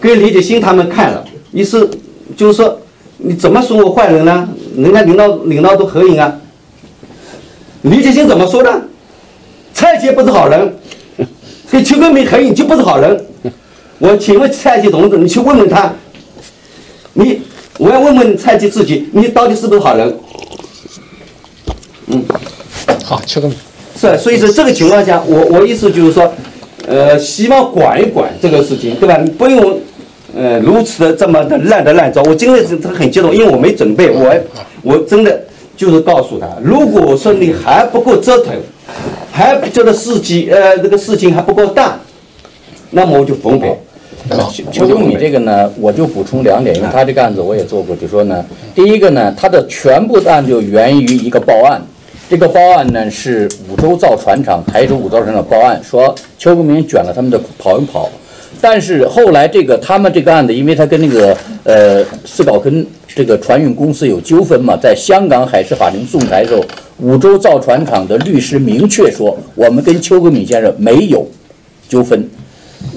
给李铁新他们看了，意思就是说你怎么说我坏人呢？人家领导领导都合影啊。李铁新怎么说的？蔡杰不是好人，跟邱根明合影就不是好人。我请问蔡杰同志，你去问问他，你我要问问蔡奇自己，你到底是不是好人？嗯好，邱根明。是，所以说这个情况下，我我意思就是说，呃，希望管一管这个事情，对吧？你不用，呃，如此的这么的烂的烂糟。我今天是很激动，因为我没准备，我我真的就是告诉他，如果说你还不够折腾，还不觉得事情呃这个事情还不够大，那么我就奉陪。邱邱根米这个呢，我就补充两点，因为他这个案子我也做过，就说呢，第一个呢，他的全部的案就源于一个报案，这个报案呢是五洲造船厂台州五洲造船厂报案说邱国明卷了他们的跑一跑，但是后来这个他们这个案子，因为他跟那个呃四宝跟这个船运公司有纠纷嘛，在香港海事法庭仲裁的时候，五洲造船厂的律师明确说，我们跟邱国敏先生没有纠纷。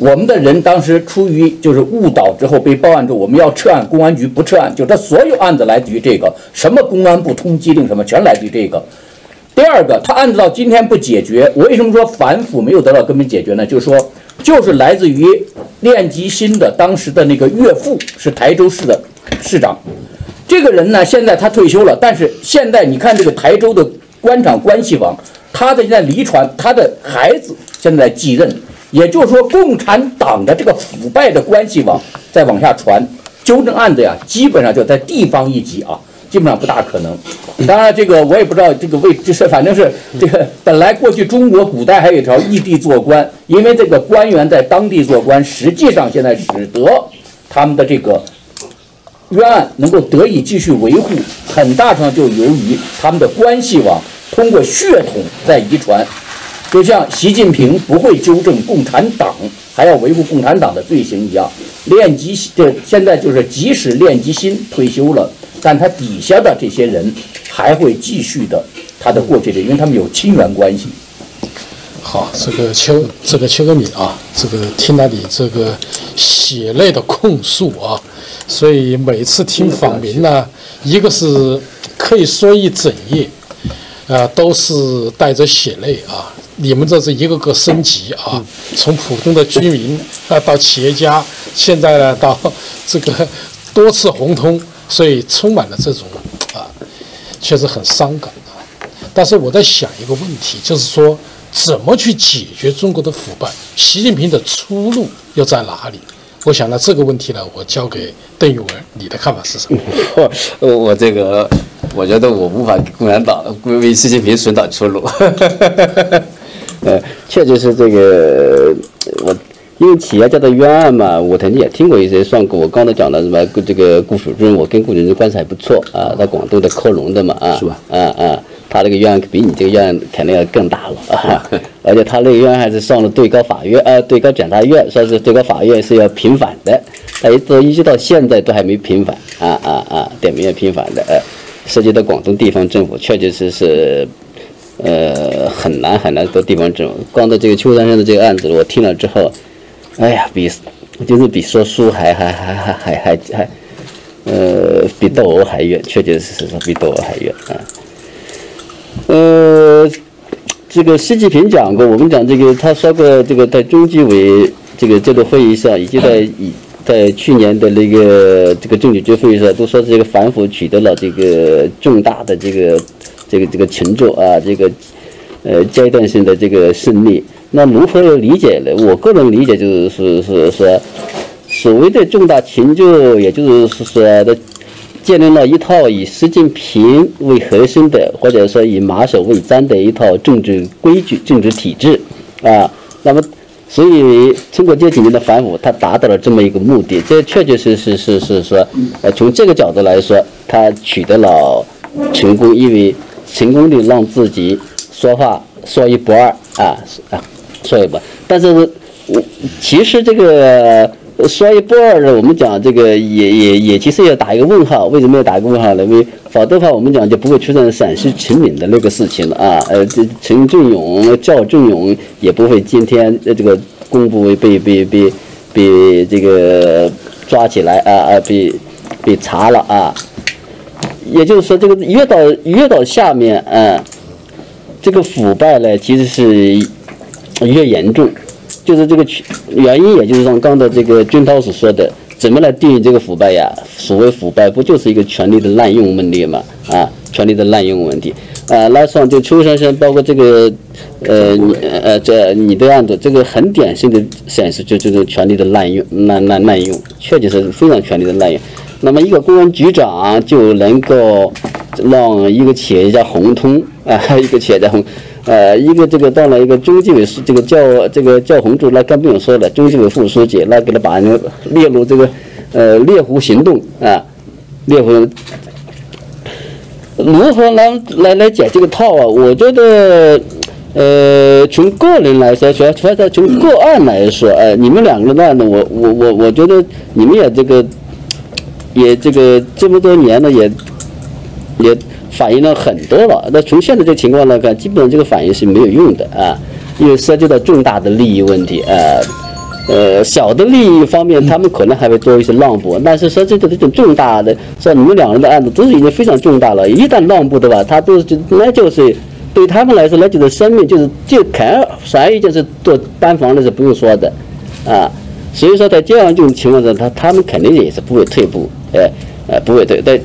我们的人当时出于就是误导之后被报案之后，我们要撤案，公安局不撤案，就他所有案子来自于这个，什么公安部通缉令什么，全来自于这个。第二个，他案子到今天不解决，我为什么说反腐没有得到根本解决呢？就是说，就是来自于练吉新的当时的那个岳父是台州市的市长，这个人呢，现在他退休了，但是现在你看这个台州的官场关系网，他的现在离传，他的孩子现在继任，也就是说，共产党的这个腐败的关系网再往下传，纠正案子呀，基本上就在地方一级啊，基本上不大可能。当然，这个我也不知道这个为，就是反正是这个本来过去中国古代还有一条异地做官，因为这个官员在当地做官，实际上现在使得他们的这个冤案能够得以继续维护，很大程度就由于他们的关系网通过血统在遗传。就像习近平不会纠正共产党，还要维护共产党的罪行一样，练吉这现在就是，即使练吉新退休了，但他底下的这些人还会继续的他的过去的，因为他们有亲缘关系。好，这个邱这个邱根敏啊，这个听了你这个血泪的控诉啊，所以每次听访民呢，一个是可以说一整夜，呃，都是带着血泪啊。你们这是一个个升级啊，从普通的居民啊到企业家，现在呢到这个多次红通，所以充满了这种啊，确实很伤感啊。但是我在想一个问题，就是说怎么去解决中国的腐败？习近平的出路又在哪里？我想呢这个问题呢，我交给邓玉文，你的看法是什么？我 我这个，我觉得我无法给共产党归为习近平寻找出路。呃，确实是这个，我因为企业家的冤案嘛，我曾经也听过一些算过。我刚才讲的什么，这个顾守军，我跟顾守军关系还不错啊，在广东的科隆的嘛啊，是吧？啊啊，他这个冤案比你这个冤案肯定要更大了啊，而且他那个冤案还是上了最高法院啊，最高检察院，说是最高法院是要平反的，他一直一直到现在都还没平反啊啊啊，点名要平反的，呃，涉及到广东地方政府，确确实实。呃，很难很难的地方政府。光到这个邱山山的这个案子，我听了之后，哎呀，比就是比说书还还还还还还还，呃，比斗殴还远，确确实实说比斗殴还远啊。呃，这个习近平讲过，我们讲这个，他说过这个在中纪委这个这个会议上，以及在以在去年的那个这个政治局会议上，都说这个反腐取得了这个重大的这个。这个这个成就啊，这个呃阶段性的这个胜利，那如何理解呢？我个人理解就是是是说，所谓的重大成就，也就是说的建立了一套以习近平为核心的，或者说以马首为瞻的一套政治规矩、政治体制啊。那么，所以通过这几年的反腐，他达到了这么一个目的。这确确实实是是说，呃，从这个角度来说，他取得了成功，因为成功的让自己说话说一不二啊啊，说一不二。但是，我其实这个。说一不二的，我们讲这个也也也其实要打一个问号，为什么要打一个问号呢？因为否则的话，我们讲就不会出现陕西陈敏的那个事情了啊。呃，这陈振勇、赵振勇也不会今天这个公布被被被被这个抓起来啊啊，被被查了啊。也就是说，这个越到越到下面嗯，这个腐败呢，其实是越严重。就是这个原因，也就是像刚才这个军涛所说的，怎么来定义这个腐败呀？所谓腐败，不就是一个权力的滥用问题嘛？啊，权力的滥用问题。啊，那像就邱先生，包括这个，呃，你呃，这你的案子，这个很典型的显示，就就是权力的滥用、滥滥滥用，确实是非常权力的滥用。那么一个公安局长就能够让一个企业家红通啊，一个企业家红。呃，一个这个到了一个中纪委书，这个叫这个叫红柱，那更不用说了。中纪委副书记，那给他把人列入这个呃猎狐行动啊，猎狐如何来来来解这个套啊？我觉得，呃，从个人来说，主要主要从个案来说，呃，你们两个的案子，我我我我觉得你们也这个也这个这么多年了，也也。反映了很多了，那从现在这情况来看，基本上这个反应是没有用的啊，因为涉及到重大的利益问题啊，呃，小的利益方面，他们可能还会做一些让步，但是涉及到这种重大的，像你们两人的案子都是已经非常重大了，一旦让步的话，他都是那就是对他们来说，那就是生命就是就看谁就是做班房的是不用说的啊，所以说在这样一种情况下，他他们肯定也是不会退步，哎，呃，不会对，对。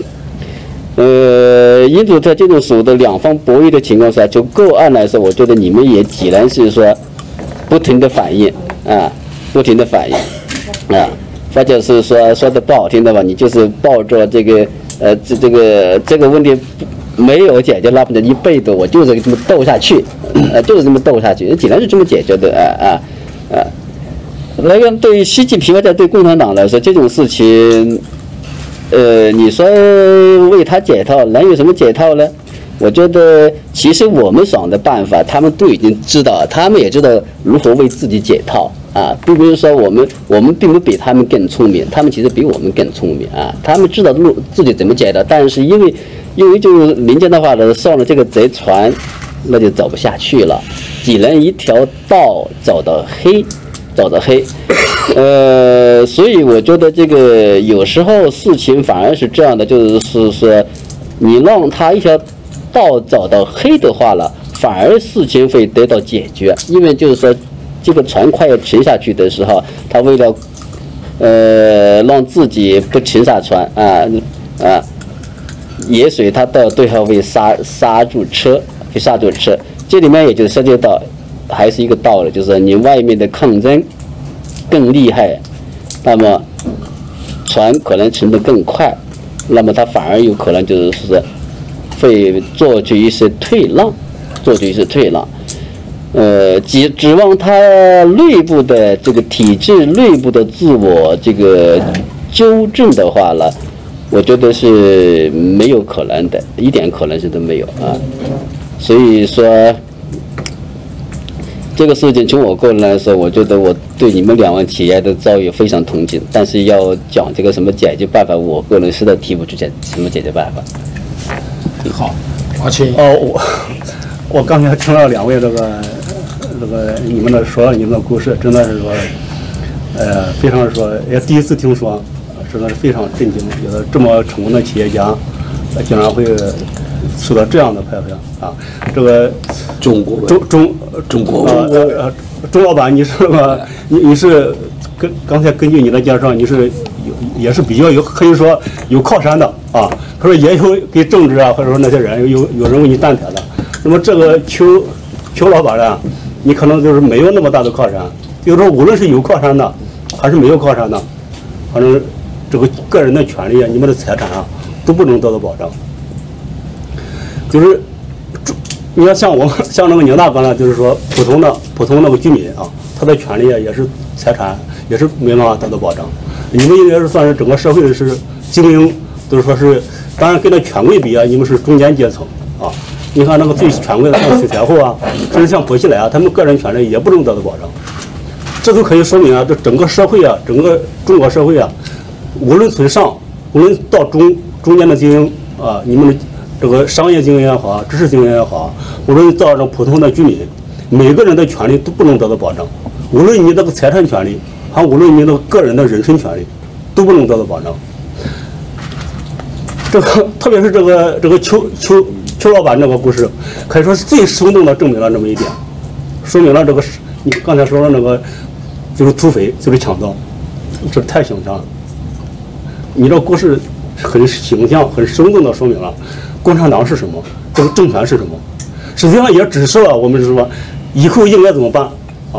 呃，因此在这种所谓的两方博弈的情况下，就个案来说，我觉得你们也只能是说不停的反应啊，不停的反应啊，或者是说说的不好听的吧，你就是抱着这个呃这这个这个问题没有解决，那不能一辈子我就是这么斗下去，呃，就是这么斗下去，只能是这么解决的啊啊啊。那个对于习近平或者对共产党来说，这种事情。呃，你说为他解套能有什么解套呢？我觉得其实我们想的办法，他们都已经知道，他们也知道如何为自己解套啊，并不是说我们我们并不比他们更聪明，他们其实比我们更聪明啊，他们知道路自己怎么解的，但是因为因为就是民间的话呢，上了这个贼船，那就走不下去了，只能一条道走到黑。走到黑，呃，所以我觉得这个有时候事情反而是这样的，就是说，你让他一条道走到黑的话了，反而事情会得到解决。因为就是说，这个船快要沉下去的时候，他为了呃让自己不沉下船啊啊，也许他到最后会刹刹住车，会刹住车。这里面也就涉及到。还是一个道理，就是你外面的抗争更厉害，那么船可能沉得更快，那么它反而有可能就是说会做出一些退让，做出一些退让。呃，指指望它内部的这个体制内部的自我这个纠正的话呢，我觉得是没有可能的，一点可能性都没有啊。所以说。这个事情从我个人来说，我觉得我对你们两位企业的遭遇非常同情。但是要讲这个什么解决办法，我个人实在提不出解什么解决办法。好，华清。哦，我我刚才听了两位这个这个你们的说你们的故事，真的是说，呃，非常说也第一次听说，真的是非常震惊，觉得这么成功的企业家，竟然会。受到这样的排名啊，这个中国中中中国呃呃钟老板，你是吧？你你是跟刚才根据你的介绍，你是有也是比较有可以说有靠山的啊，他说也有给政治啊或者说那些人有有人为你站台的。那么这个邱邱老板呢，你可能就是没有那么大的靠山，就是说无论是有靠山的还是没有靠山的，反正这个个人的权利啊，你们的财产啊。都不能得到保障。就是，你要像我像那个宁大哥呢，就是说普通的普通那个居民啊，他的权利啊也是财产也是没办法得到保障。你们应该是算是整个社会是精英，就是说是，当然跟那权贵比啊，你们是中间阶层啊。你看那个最权贵的像许才厚啊，甚至像薄熙来啊，他们个人权利也不能得到保障。这都可以说明啊，这整个社会啊，整个中国社会啊，无论从上，无论到中中间的精英啊，你们的这个商业经营也好，知识经营也好，无论到这普通的居民，每个人的权利都不能得到保障。无论你这个财产权利，还无论你的个人的人身权利，都不能得到保障。这个特别是这个这个邱邱邱老板这个故事，可以说是最生动的证明了这么一点，说明了这个你刚才说的那个就是土匪就是强盗，这太形象了。你这故事很形象、很生动的说明了共产党是什么，这个政权是什么，实际上也指示了我们是说以后应该怎么办啊。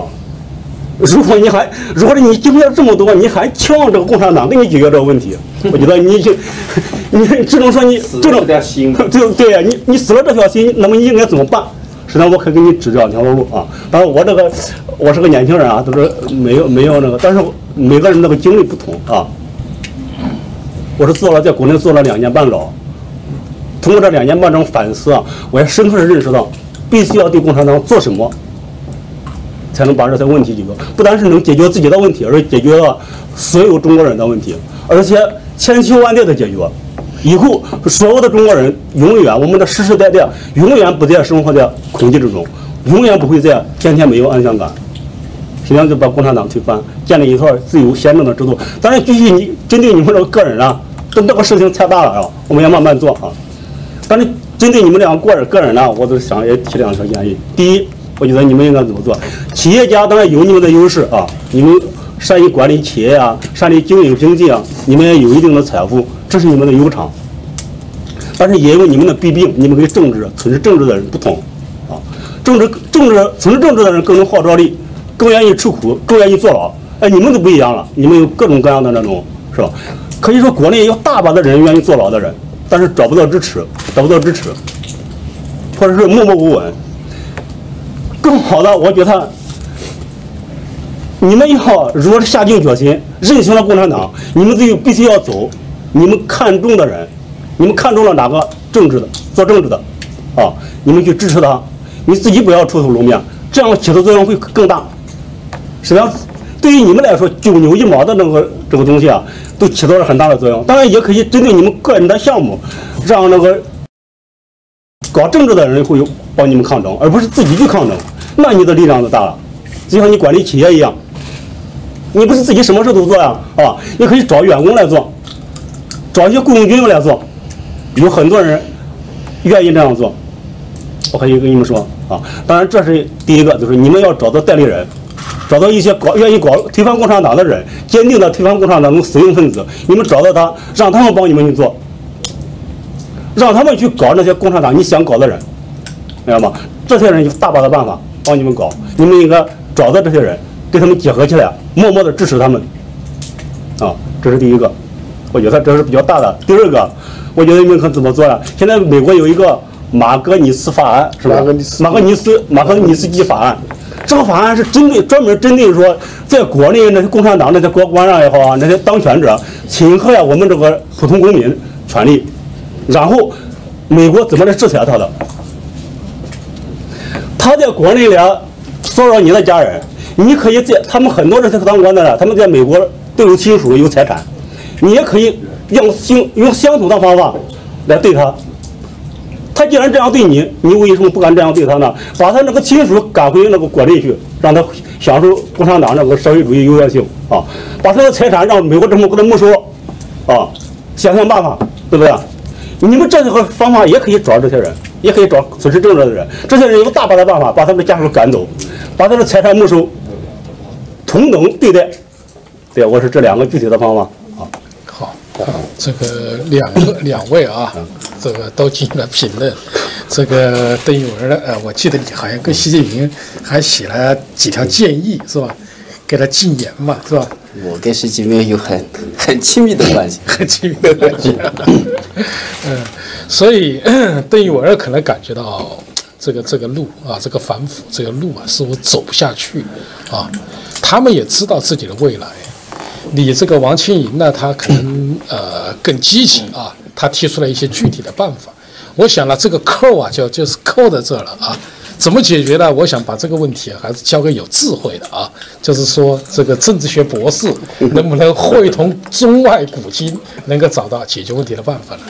如果你还，如果你经历了这么多，你还期望这个共产党给你解决这个问题，我觉得你就，你只能说你这种心 对对呀，你你死了这条心，那么你应该怎么办？实际上我可以给你指这两条路啊。当然我这个我是个年轻人啊，都是没有没有那个，但是每个人那个经历不同啊。我是做了在国内做了两年半牢，通过这两年半这种反思啊，我也深刻的认识到，必须要对共产党做什么，才能把这些问题解决。不单是能解决自己的问题，而是解决了所有中国人的问题，而且千秋万代的解决。以后所有的中国人永远，我们的世世代代永远不再生活在恐惧之中，永远不会再天天没有安全感。尽量就把共产党推翻，建立一套自由宪政的制度。当然，具体你针对你们这个个人啊，这这个事情太大了啊，我们要慢慢做啊。但是针对你们两个个人个人呢，我都想也提两条建议。第一，我觉得你们应该怎么做？企业家当然有你们的优势啊，你们善于管理企业啊，善于经营经济啊，你们也有一定的财富，这是你们的优长。但是也有你们的弊病，你们跟政治从事政治的人不同啊。政治政治从事政治的人更有号召力，更愿意吃苦，更愿意坐牢。哎，你们都不一样了，你们有各种各样的那种，是吧？可以说国内有大把的人愿意坐牢的人，但是找不到支持，找不到支持，或者是默默无闻。更好的，我觉得你们要如果是下定决心认清了共产党，你们自己必须要走你们看中的人，你们看中了哪个政治的做政治的，啊，你们去支持他，你自己不要出头露面，这样起的作用会更大。实际上，对于你们来说，九牛一毛的那个这个东西啊，都起到了很大的作用。当然，也可以针对你们个人的项目，让那个搞政治的人会有帮你们抗争，而不是自己去抗争，那你的力量就大了。就像你管理企业一样，你不是自己什么事都做呀，啊，你可以找员工来做，找一些雇佣军来做，有很多人愿意这样做。我可以跟你们说啊，当然这是第一个，就是你们要找到代理人，找到一些搞愿意搞推翻共产党的人，坚定的推翻共产党的死硬分子，你们找到他，让他们帮你们去做，让他们去搞那些共产党你想搞的人，明白吗？这些人有大把的办法帮你们搞，你们应该找到这些人，跟他们结合起来，默默的支持他们，啊，这是第一个，我觉得这是比较大的。第二个，我觉得你们可怎么做呀？现在美国有一个马格尼斯法案，是吧？马格尼斯马格尼斯马格尼斯基法案，这个法案是针对专门针对说，在国内那些共产党那些国官啊也好啊，那些当权者侵害我们这个普通公民权利，然后美国怎么来制裁他的？他在国内来骚扰你的家人，你可以在他们很多这些当官的人，他们在美国都有亲属有财产，你也可以用相用相同的方法来对他。他既然这样对你，你为什么不敢这样对他呢？把他那个亲属赶回那个国内去，让他享受共产党那个社会主义优越性啊！把他的财产让美国政府给他没收啊！想想办法，对不对？你们这个方法也可以找这些人，也可以找从事政治的人，这些人有大把的办法，把他们的家属赶走，把他的财产没收，同等对待。对，我是这两个具体的方法啊。好，这个两个两位啊，这个都进行了评论。这个邓玉文呢，呃，我记得你好像跟习近平还写了几条建议，是吧？给他禁言嘛，是吧？我跟习近平有很很亲密的关系。很亲密的关系。嗯，所以邓玉文可能感觉到这个这个路啊，这个反腐这个路啊，是我走不下去啊。他们也知道自己的未来。你这个王清银呢，他可能呃更积极啊，他提出了一些具体的办法。我想了，这个扣啊，就就是扣在这了啊。怎么解决呢？我想把这个问题还是交给有智慧的啊，就是说这个政治学博士 能不能会同中外古今，能够找到解决问题的办法呢？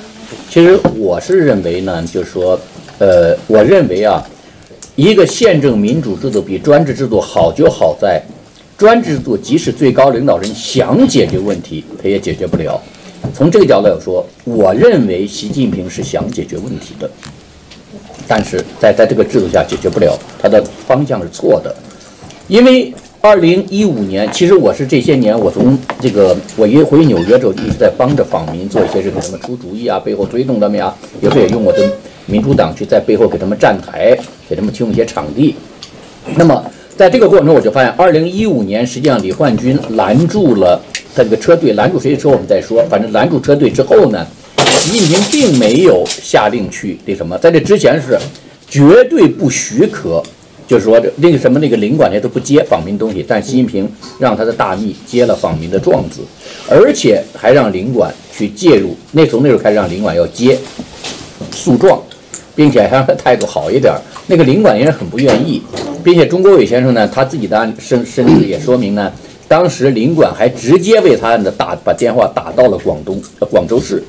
其实我是认为呢，就是说，呃，我认为啊，一个宪政民主制度比专制制度好，就好在专制度即使最高领导人想解决问题，他也解决不了。从这个角度来说，我认为习近平是想解决问题的。但是在在这个制度下解决不了，它的方向是错的，因为二零一五年，其实我是这些年，我从这个我一回纽约之后，一直在帮着访民做一些事，给他们出主意啊，背后推动他们呀，有时候也用我的民主党去在背后给他们站台，给他们提供一些场地。那么在这个过程中，我就发现，二零一五年实际上李焕军拦住了他这个车队，拦住谁的车我们再说，反正拦住车队之后呢。习近平并没有下令去那什么，在这之前是绝对不许可，就是说这那个什么那个领馆那都不接访民东西，但习近平让他的大秘接了访民的状子，而且还让领馆去介入。那从那时候开始让领馆要接诉状，并且还让他态度好一点。那个领馆也很不愿意，并且钟国伟先生呢，他自己的案身身至也说明呢，当时领馆还直接为他的打把电话打到了广东呃广州市。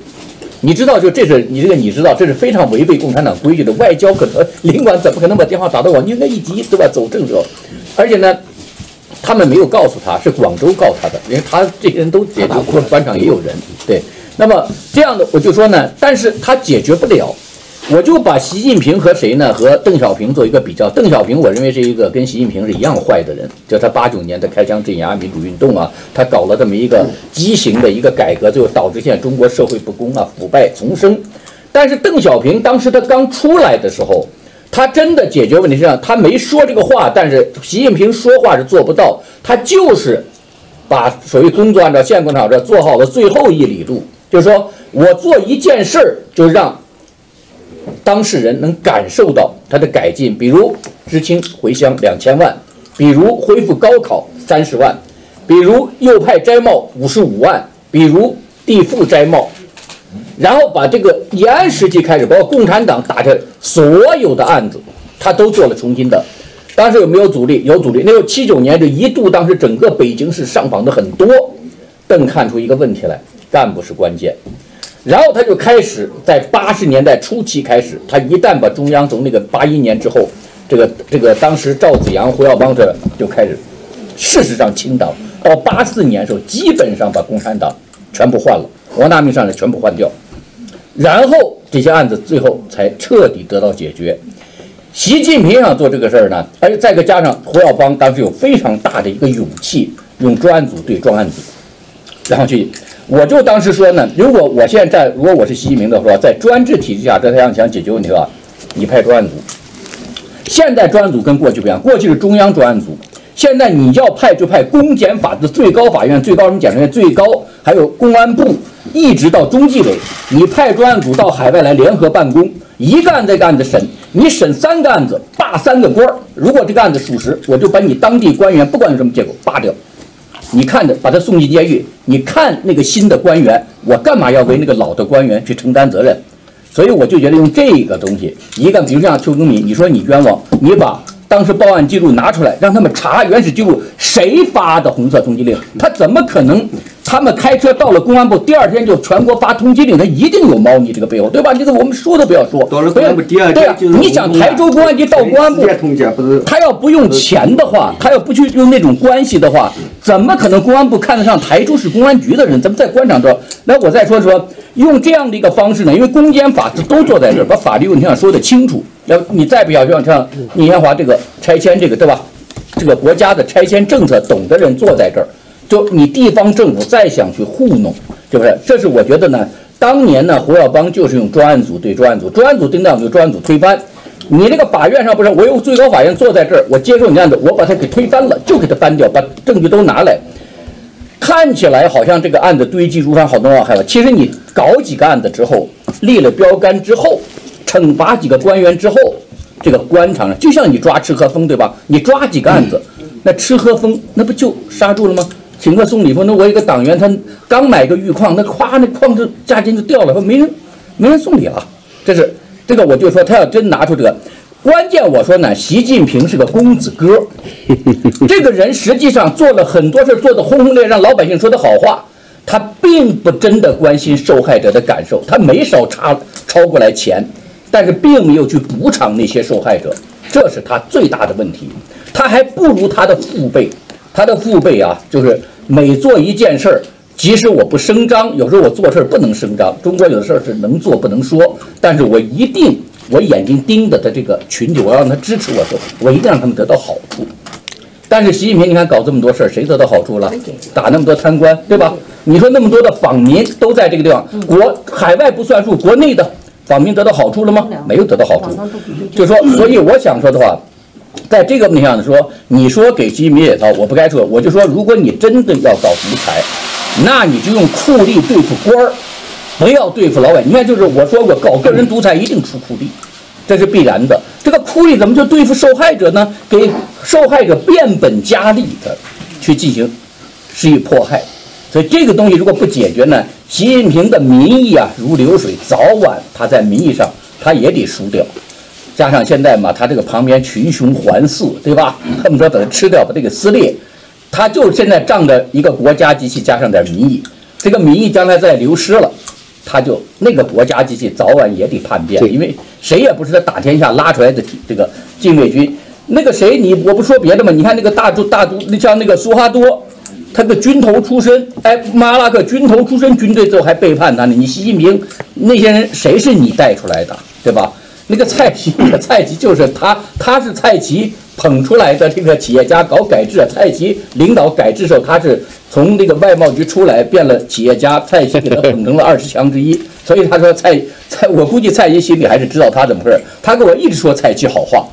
你知道，就这是你这个，你知道这是非常违背共产党规矩的。外交可能领馆怎么可能把电话打到我？你应该一急，对吧？走正着。而且呢，他们没有告诉他是广州告他的，因为他这些人都解决，官场也有人。对，那么这样的我就说呢，但是他解决不了。我就把习近平和谁呢？和邓小平做一个比较。邓小平，我认为是一个跟习近平是一样坏的人。就他八九年的开枪镇压民主运动啊，他搞了这么一个畸形的一个改革，最后导致现在中国社会不公啊，腐败丛生。但是邓小平当时他刚出来的时候，他真的解决问题是这样，他没说这个话，但是习近平说话是做不到，他就是把所谓工作按照现工厂这做好了最后一里路，就是说我做一件事儿就让。当事人能感受到他的改进，比如知青回乡两千万，比如恢复高考三十万，比如右派摘帽五十五万，比如地富摘帽，然后把这个延安时期开始，包括共产党打的所有的案子，他都做了重新的。当时有没有阻力？有阻力。那时候七九年就一度，当时整个北京市上访的很多，邓看出一个问题来，干部是关键。然后他就开始在八十年代初期开始，他一旦把中央从那个八一年之后，这个这个当时赵子阳、胡耀邦这就开始，事实上清党到八四年的时候，基本上把共产党全部换了，王大明上来全部换掉，然后这些案子最后才彻底得到解决。习近平想做这个事儿呢，而且再个加上胡耀邦当时有非常大的一个勇气，用专案组对专案组，然后去。我就当时说呢，如果我现在如果我是习近平的话，在专制体制下，在他想想解决问题的话，你派专案组。现在专案组跟过去不一样，过去是中央专案组，现在你要派就派公检法的最高法院、最高人民检察院、最高，还有公安部，一直到中纪委，你派专案组到海外来联合办公，一个案子一个案子审，你审三个案子，罢三个官儿。如果这个案子属实，我就把你当地官员不管有什么结果罢掉。你看的把他送进监狱，你看那个新的官员，我干嘛要为那个老的官员去承担责任？所以我就觉得用这个东西，一个比如像邱耕敏，你说你冤枉，你把当时报案记录拿出来，让他们查原始记录，谁发的红色通缉令？他怎么可能？他们开车到了公安部，第二天就全国发通缉令，他一定有猫腻这个背后，对吧？这个我们说都不要说。到了公安部第二天对啊，你想台州公安局到公安部，他要不用钱的话，他要不去用那种关系的话，怎么可能公安部看得上台州市公安局的人？咱们再观察说，那我再说说，用这样的一个方式呢？因为公检法制都坐在这儿，把法律问题上说得清楚。要你再不要像像宁先华这个拆迁这个，对吧？这个国家的拆迁政策懂的人坐在这儿。就你地方政府再想去糊弄，是不是？这是我觉得呢。当年呢，胡耀邦就是用专案组对专案组，专案组盯到就专案组推翻。你那个法院上不是我有最高法院坐在这儿，我接受你案子，我把它给推翻了，就给它搬掉，把证据都拿来。看起来好像这个案子堆积如山，好多要害怕。其实你搞几个案子之后，立了标杆之后，惩罚几个官员之后，这个官场上就像你抓吃喝风，对吧？你抓几个案子，那吃喝风那不就刹住了吗？请客送礼风，那我一个党员他刚买个玉矿，那咵那矿就价钱就掉了，说没人没人送礼了。这是这个我就说他要真拿出这个。关键我说呢，习近平是个公子哥，这个人实际上做了很多事，做的轰轰烈烈，让老百姓说的好话，他并不真的关心受害者的感受，他没少差超过来钱，但是并没有去补偿那些受害者，这是他最大的问题。他还不如他的父辈，他的父辈啊，就是每做一件事儿，即使我不声张，有时候我做事儿不能声张，中国有的事儿是能做不能说，但是我一定。我眼睛盯着他这个群体，我要让他支持我，做，我一定让他们得到好处。但是习近平，你看搞这么多事儿，谁得到好处了？打那么多贪官，对吧？你说那么多的访民都在这个地方，国海外不算数，国内的访民得到好处了吗？没有得到好处。就说，所以我想说的话，在这个问题上说，你说给习近平也刀，我不该说，我就说，如果你真的要搞独裁，那你就用酷吏对付官儿。不要对付老百姓，你看，就是我说过，搞个人独裁一定出酷吏，这是必然的。这个酷吏怎么就对付受害者呢？给受害者变本加厉的去进行施以迫害，所以这个东西如果不解决呢，习近平的民意啊如流水，早晚他在民意上他也得输掉。加上现在嘛，他这个旁边群雄环伺，对吧？恨不得把他吃掉，把这个撕裂。他就现在仗着一个国家机器，加上点民意，这个民意将来再流失了。他就那个国家机器早晚也得叛变，因为谁也不是他打天下拉出来的这个禁卫军。那个谁，你我不说别的嘛，你看那个大都大都，你像那个苏哈多，他个军头出身，哎，马拉克军头出身，军队最后还背叛他呢。你习近平那些人谁是你带出来的，对吧？那个蔡奇，蔡奇就是他，他是蔡奇捧出来的这个企业家搞改制，蔡奇领导改制时候他是。从那个外贸局出来，变了企业家，蔡奇给他捧成了二十强之一，所以他说蔡蔡，我估计蔡奇心里还是知道他怎么回事，他跟我一直说蔡奇好话，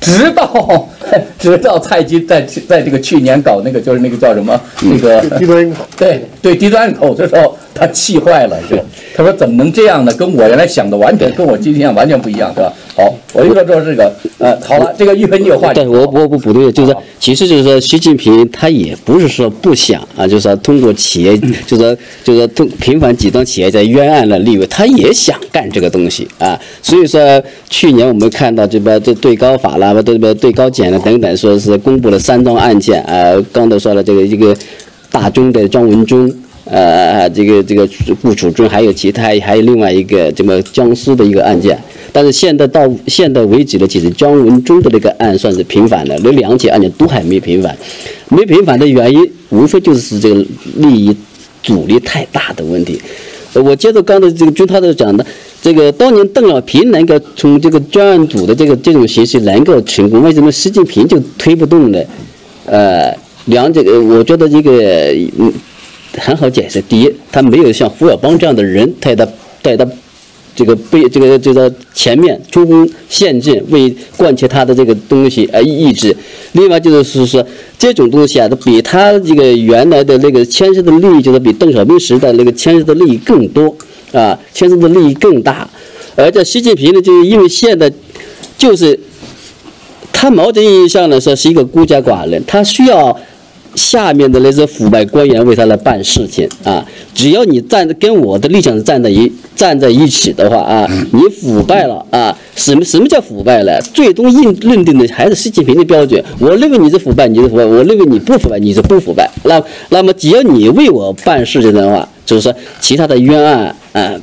直到 直到蔡奇在在这个去年搞那个就是那个叫什么那个低端对对低端口的时候，他气坏了，就他说怎么能这样呢？跟我原来想的完全跟我今天完全不一样，是吧？好，我就说说这个，呃，好了，这个玉芬你有话对，我我不不对，就是其实就是说，习近平他也不是说不想啊，就是说通过企业，就是说就是说通平反几桩企业在冤案的立委，他也想干这个东西啊。所以说，去年我们看到这边这对高法啦，这边对高检了等等，说是公布了三桩案件啊。刚才说了这个一个大中的张文忠。呃，这个这个顾楚中，还有其他，还有另外一个这么江苏的一个案件，但是现在到现在为止呢，其实姜文忠的这个案算是平反了，那两起案件都还没平反，没平反的原因无非就是这个利益阻力太大的问题。我接着刚才这个军涛的讲的，这个当年邓小平能够从这个专案组的这个这种形式能够成功，为什么习近平就推不动呢？呃，两这个我觉得这个嗯。很好解释。第一，他没有像胡耀邦这样的人带他带他这个背这个这个前面冲锋陷阵，为贯彻他的这个东西而意志。另外就是说，这种东西啊，都比他这个原来的那个牵涉的利益，就是比邓小平时代那个牵涉的利益更多啊，牵涉的利益更大。而且习近平呢，就是因为现在就是他某种意义上来说是一个孤家寡人，他需要。下面的那些腐败官员为他来办事情啊！只要你站跟我的立场站在一站在一起的话啊，你腐败了啊？什么什么叫腐败了？最终认认定的还是习近平的标准。我认为你是腐败，你是腐败；我认为你不腐败，你是不腐败。那那么只要你为我办事情的话，就是说其他的冤案啊，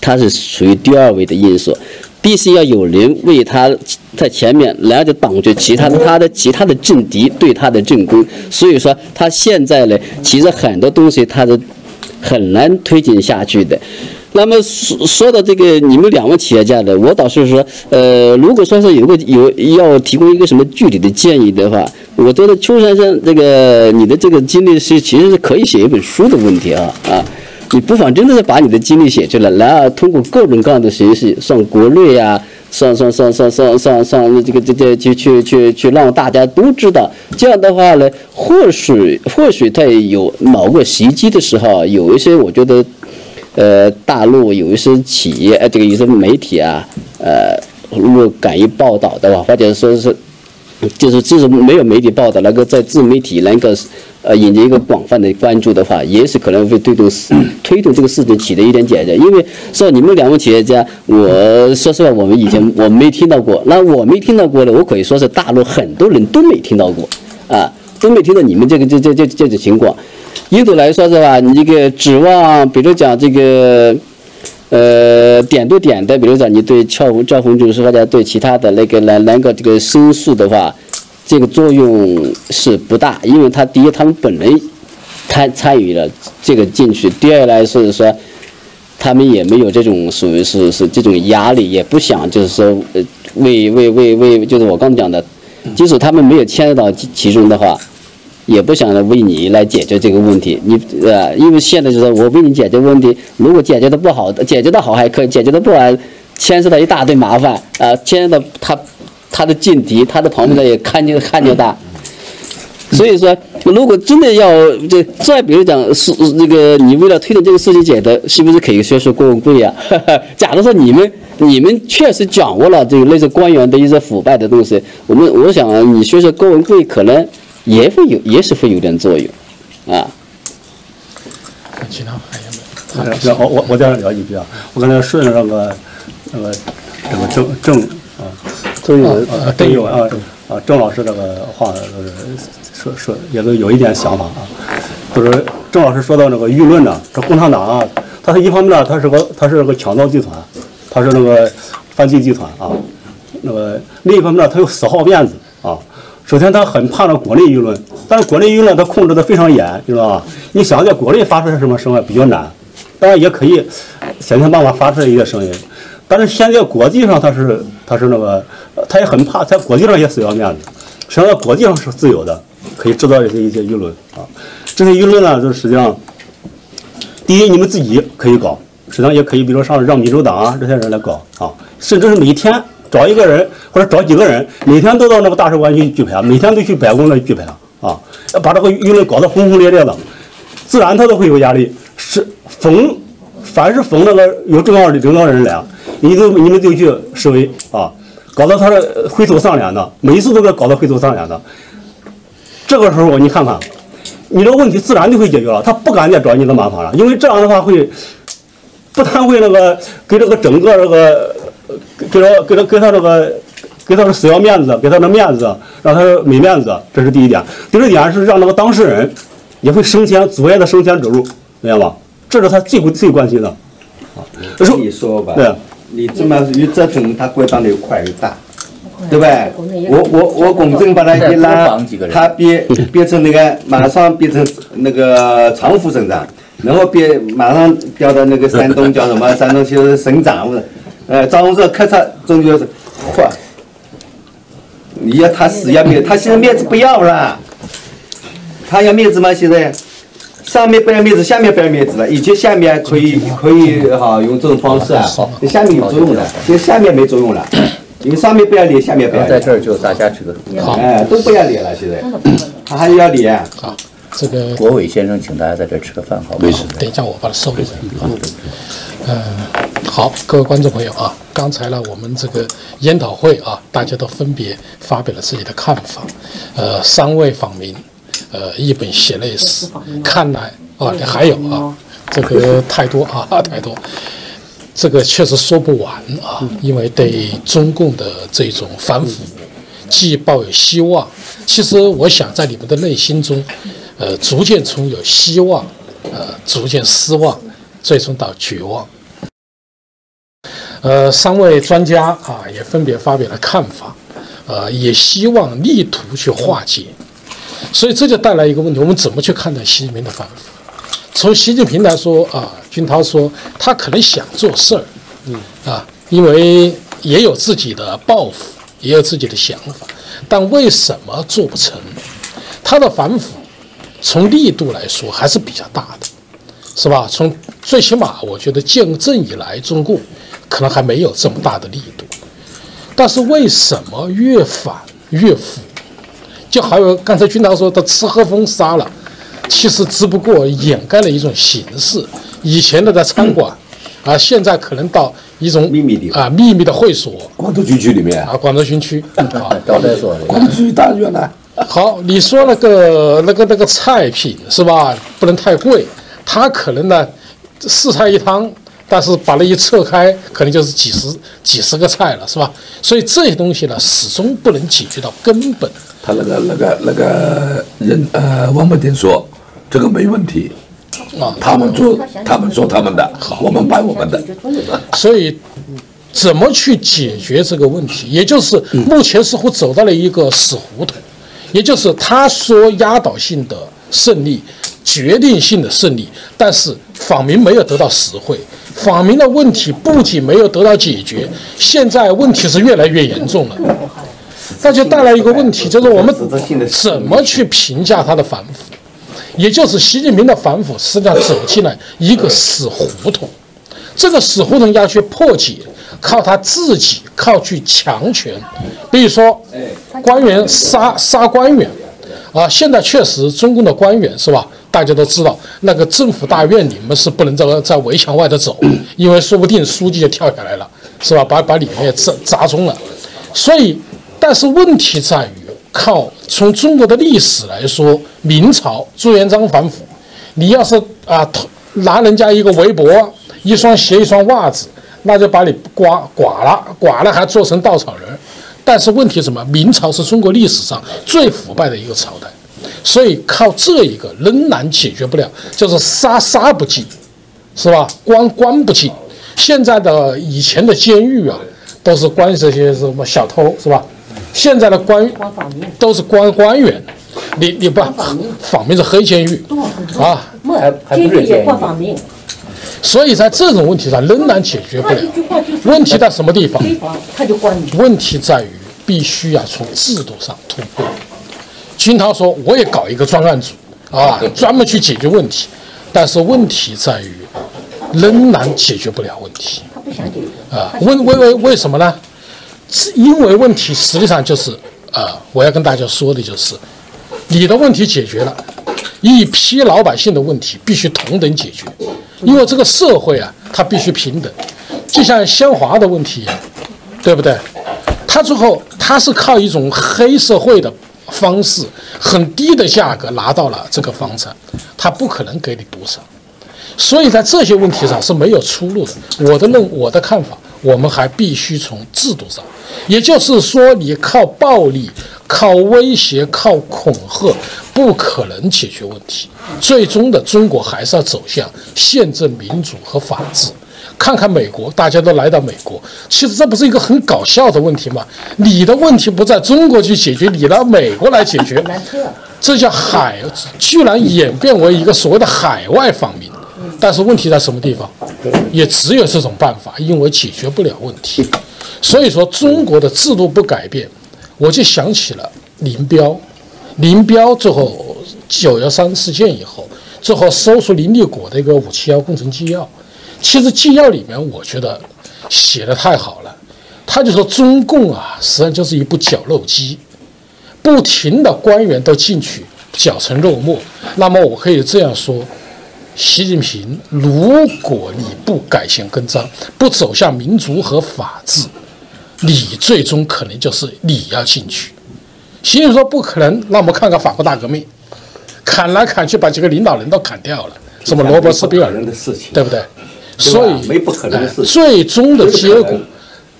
它是属于第二位的因素。必须要有人为他在前面，然后就挡住其他的他的其他的政敌对他的进攻。所以说他现在呢，其实很多东西他是很难推进下去的。那么说说到这个你们两位企业家的，我倒是说，呃，如果说是有个有要提供一个什么具体的建议的话，我觉得邱先生这个你的这个经历是其实是可以写一本书的问题啊啊。你不妨真的是把你的经历写出来，然后通过各种各样的形式，上国内呀，上上上上上上上这个这这去去去去让大家都知道，这样的话呢，或许或许在有某个时机的时候，有一些我觉得，呃，大陆有一些企业呃，这个有些媒体啊，呃，如果敢于报道的话，或者说是。就是就是没有媒体报道，能够在自媒体能够呃引起一个广泛的关注的话，也许可能会推动推动这个事情起的一点解决。因为说你们两位企业家，我说实话，我们以前我没听到过，那我没听到过的，我可以说是大陆很多人都没听到过啊，都没听到你们这个这这这这种情况。印度来说是吧？你这个指望，比如讲这个。呃，点对点的，比如说你对赵红赵红就是或者对其他的那个能能够这个申诉的话，这个作用是不大，因为他第一他们本人参参与了这个进去，第二呢是说他们也没有这种属于是是这种压力，也不想就是说呃为为为为就是我刚讲的，即使他们没有牵涉到其中的话。也不想为你来解决这个问题，你呃，因为现在就是我为你解决问题，如果解决的不好，解决的好还可以，解决的不好，牵涉到一大堆麻烦啊，牵涉到他他的劲敌，他的旁边的也看就看就大。所以说，如果真的要这再比如讲是那个你为了推动这个事情解决，是不是可以说说郭文贵呀？假如说你们你们确实掌握了这个类似官员的一些腐败的东西，我们我想你说说郭文贵可能。也会有，也是会有点作用，啊。其他还有没有？我我我再聊一句啊，我刚才顺着那个那个这个郑郑啊，郑有啊郑有啊啊郑老师这个话，说说也都有一点想法啊。就是郑老师说到那个舆论呢，这共产党啊，他是一方面呢，他是个他是个强盗集团，他是那个犯罪集团啊，那个另一方面呢，他又死好面子啊。首先，他很怕那国内舆论，但是国内舆论他控制的非常严，你知道吧？你想在国内发出来什么声音比较难，当然也可以想想办法发出一些声音，但是现在国际上他是他是那个，他也很怕在国际上也死要面子，实际上在国际上是自由的，可以制造一些一些舆论啊。这些舆论呢，就是实际上，第一你们自己可以搞，实际上也可以，比如上让民主党啊这些人来搞啊，甚至是每天。找一个人或者找几个人，每天都到那个大使馆去举牌，每天都去白宫那举牌啊，要把这个舆论搞得轰轰烈烈的，自然他都会有压力。是逢凡是逢那个有重要的领导人来，你就你们就去示威啊，搞得他灰头丧脸的，每一次都给搞得灰头丧脸的。这个时候你看看，你这个问题自然就会解决了，他不敢再找你的麻烦了，因为这样的话会不但会那个给这个整个这个。给他给他给他这个给他的死要面子，给他的面子，让他没面子，这是第一点。第二点是让那个当事人也会升迁，阻碍他升迁之路，明白吧？这是他最最关心的。啊，你说吧，对，你这么越折腾，他扩张的越快又大，对不对？我我我公正把他一拉，他变变成那个马上变成那个常副省长，然后变马上调到那个山东叫什么？山东就是省长。呃，张宏志开车终究是，嚯！你要他死要面，他现在面子不要了，他要面子吗？现在上面不要面子，下面不要面子了。以前下面可以可以哈用这种方式啊，下面有作用的，现在下面没作用了，因为上面不要脸，下面不要在这儿就大家这个哎，都不要脸了，现在他还要脸。好，这个国伟先生，请大家在这儿吃个饭，好没事？等一下，我把它收一下。好，嗯。好，各位观众朋友啊，刚才呢，我们这个研讨会啊，大家都分别发表了自己的看法。呃，三位访民，呃，一本血泪史，看来啊，还有啊，这个太多啊，太多，这个确实说不完啊，因为对中共的这种反腐，既抱有希望，其实我想在你们的内心中，呃，逐渐从有希望，呃，逐渐失望，最终到绝望。呃，三位专家啊，也分别发表了看法，呃，也希望力图去化解，所以这就带来一个问题：我们怎么去看待习近平的反腐？从习近平来说啊，军涛说他可能想做事儿，嗯啊，因为也有自己的抱负，也有自己的想法，但为什么做不成？他的反腐从力度来说还是比较大的，是吧？从最起码，我觉得建政以来，中共。可能还没有这么大的力度，但是为什么越反越腐？就还有刚才军涛说的吃喝风杀了，其实只不过掩盖了一种形式。以前的在餐馆，啊，现在可能到一种秘密的啊秘密的会所广州军区里面，啊，广州军区。啊，招待所的，广州军大院呢，好，你说那个那个那个菜品是吧？不能太贵，它可能呢四菜一汤，但是把那一撤开，可能就是几十几十个菜了，是吧？所以这些东西呢，始终不能解决到根本。他那个那个那个人呃，王八田说这个没问题，啊，他们做他们做他们的，我们办我们的。所以怎么去解决这个问题？也就是目前似乎走到了一个死胡同，也就是他说压倒性的胜利、决定性的胜利，但是访民没有得到实惠，访民的问题不仅没有得到解决，现在问题是越来越严重了。那就带来一个问题，就是我们怎么去评价他的反腐？也就是习近平的反腐实际上走进了一个死胡同。这个死胡同要去破解，靠他自己，靠去强权。比如说，官员杀杀官员，啊，现在确实中共的官员是吧？大家都知道，那个政府大院你们是不能在在围墙外头走，因为说不定书记就跳下来了，是吧？把把里面砸砸中了。所以，但是问题在于，靠从中国的历史来说，明朝朱元璋反腐，你要是啊拿人家一个围脖。一双鞋，一双袜子，那就把你刮剐了，剐了还做成稻草人。但是问题什么？明朝是中国历史上最腐败的一个朝代，所以靠这一个仍然解决不了，就是杀杀不尽，是吧？关关不尽。现在的以前的监狱啊，都是关这些什么小偷，是吧？现在的官都是关官员，你你不访民是黑监狱啊，还还不是监狱。所以在这种问题上仍然解决不了。问题在什么地方？问题在于必须要从制度上突破。军涛说：“我也搞一个专案组啊，专门去解决问题。”但是问题在于仍然解决不了问题。他不想解决啊？为为为为什么呢？因为问题实际上就是啊，我要跟大家说的就是，你的问题解决了，一批老百姓的问题必须同等解决。因为这个社会啊，它必须平等，就像鲜花的问题一样，对不对？他最后他是靠一种黑社会的方式，很低的价格拿到了这个房产，他不可能给你补偿。所以在这些问题上是没有出路的。我的认我的看法，我们还必须从制度上，也就是说，你靠暴力、靠威胁、靠恐吓，不可能解决问题。最终的中国还是要走向宪政民主和法治。看看美国，大家都来到美国，其实这不是一个很搞笑的问题吗？你的问题不在中国去解决，你到美国来解决，这叫海，居然演变为一个所谓的海外访民。但是问题在什么地方？也只有这种办法，因为解决不了问题。所以说，中国的制度不改变，我就想起了林彪。林彪最后九幺三事件以后，最后搜出林立果的一个五七幺工程纪要。其实纪要里面，我觉得写的太好了。他就说中共啊，实际上就是一部绞肉机，不停的官员都进去绞成肉末。那么我可以这样说。习近平，如果你不改弦更张，不走向民主和法治，你最终可能就是你要进去。习近平说不可能，那我们看看法国大革命，砍来砍去把几个领导人都砍掉了，什么罗伯斯庇尔，对不对？所以没不可能的事情。最终的结果，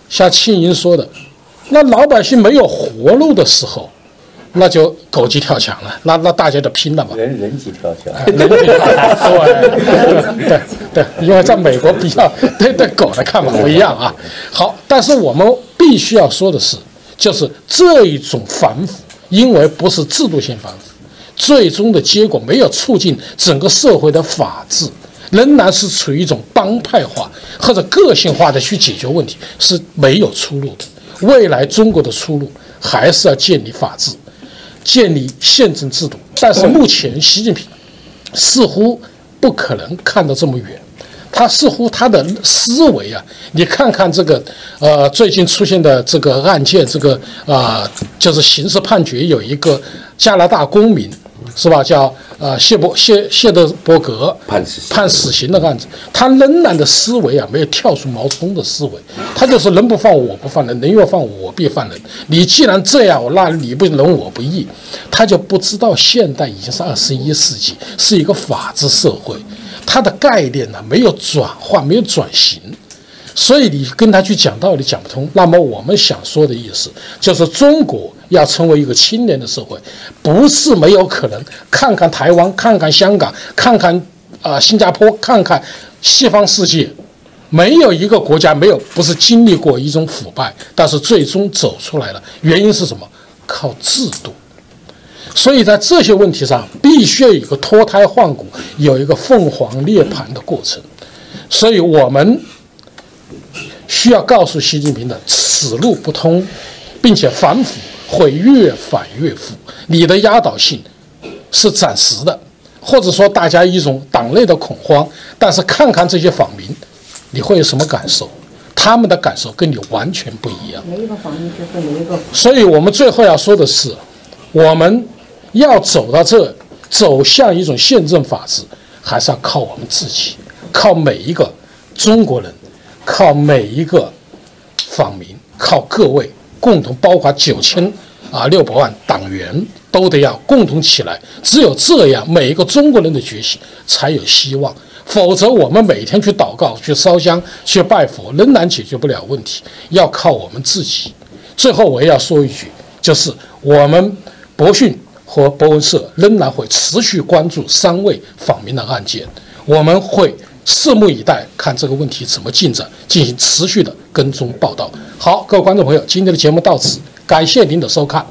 像庆云说的，那老百姓没有活路的时候。那就狗急跳墙了，那那大家就拼了嘛。人人急跳墙，人急跳墙，对对对，因为在美国比较对对狗的看法不一样啊。好，但是我们必须要说的是，就是这一种反腐，因为不是制度性反腐，最终的结果没有促进整个社会的法治，仍然是处于一种帮派化或者个性化的去解决问题，是没有出路的。未来中国的出路还是要建立法治。建立宪政制度，但是目前习近平似乎不可能看到这么远，他似乎他的思维啊，你看看这个呃最近出现的这个案件，这个啊、就是刑事判决有一个加拿大公民是吧？叫呃谢伯谢谢德伯格判死刑判死刑的案子，他仍然的思维啊没有跳出毛泽东的思维，他就是人不犯我，我不犯人；人若犯我，我必犯人。你既然这样，那你不仁，我不义，他就不知道现代已经是二十一世纪，是一个法治社会，他的概念呢没有转换，没有转型。所以你跟他去讲道理讲不通。那么我们想说的意思就是，中国要成为一个青年的社会，不是没有可能。看看台湾，看看香港，看看啊、新加坡，看看西方世界，没有一个国家没有不是经历过一种腐败，但是最终走出来了。原因是什么？靠制度。所以在这些问题上，必须要有一个脱胎换骨，有一个凤凰涅槃的过程。所以我们需要告诉习近平的，此路不通，并且反腐会越反越腐。你的压倒性是暂时的，或者说大家一种党内的恐慌。但是看看这些访民，你会有什么感受？他们的感受跟你完全不一样。每一个访民之后有一个所以我们最后要说的是，我们要走到这，走向一种宪政法治，还是要靠我们自己，靠每一个中国人，靠每一个访民，靠各位共同，包括九千啊六百万党员，都得要共同起来。只有这样，每一个中国人的觉醒才有希望。否则，我们每天去祷告、去烧香、去拜佛，仍然解决不了问题，要靠我们自己。最后，我也要说一句，就是我们博讯和博文社仍然会持续关注三位访民的案件，我们会拭目以待，看这个问题怎么进展，进行持续的跟踪报道。好，各位观众朋友，今天的节目到此，感谢您的收看。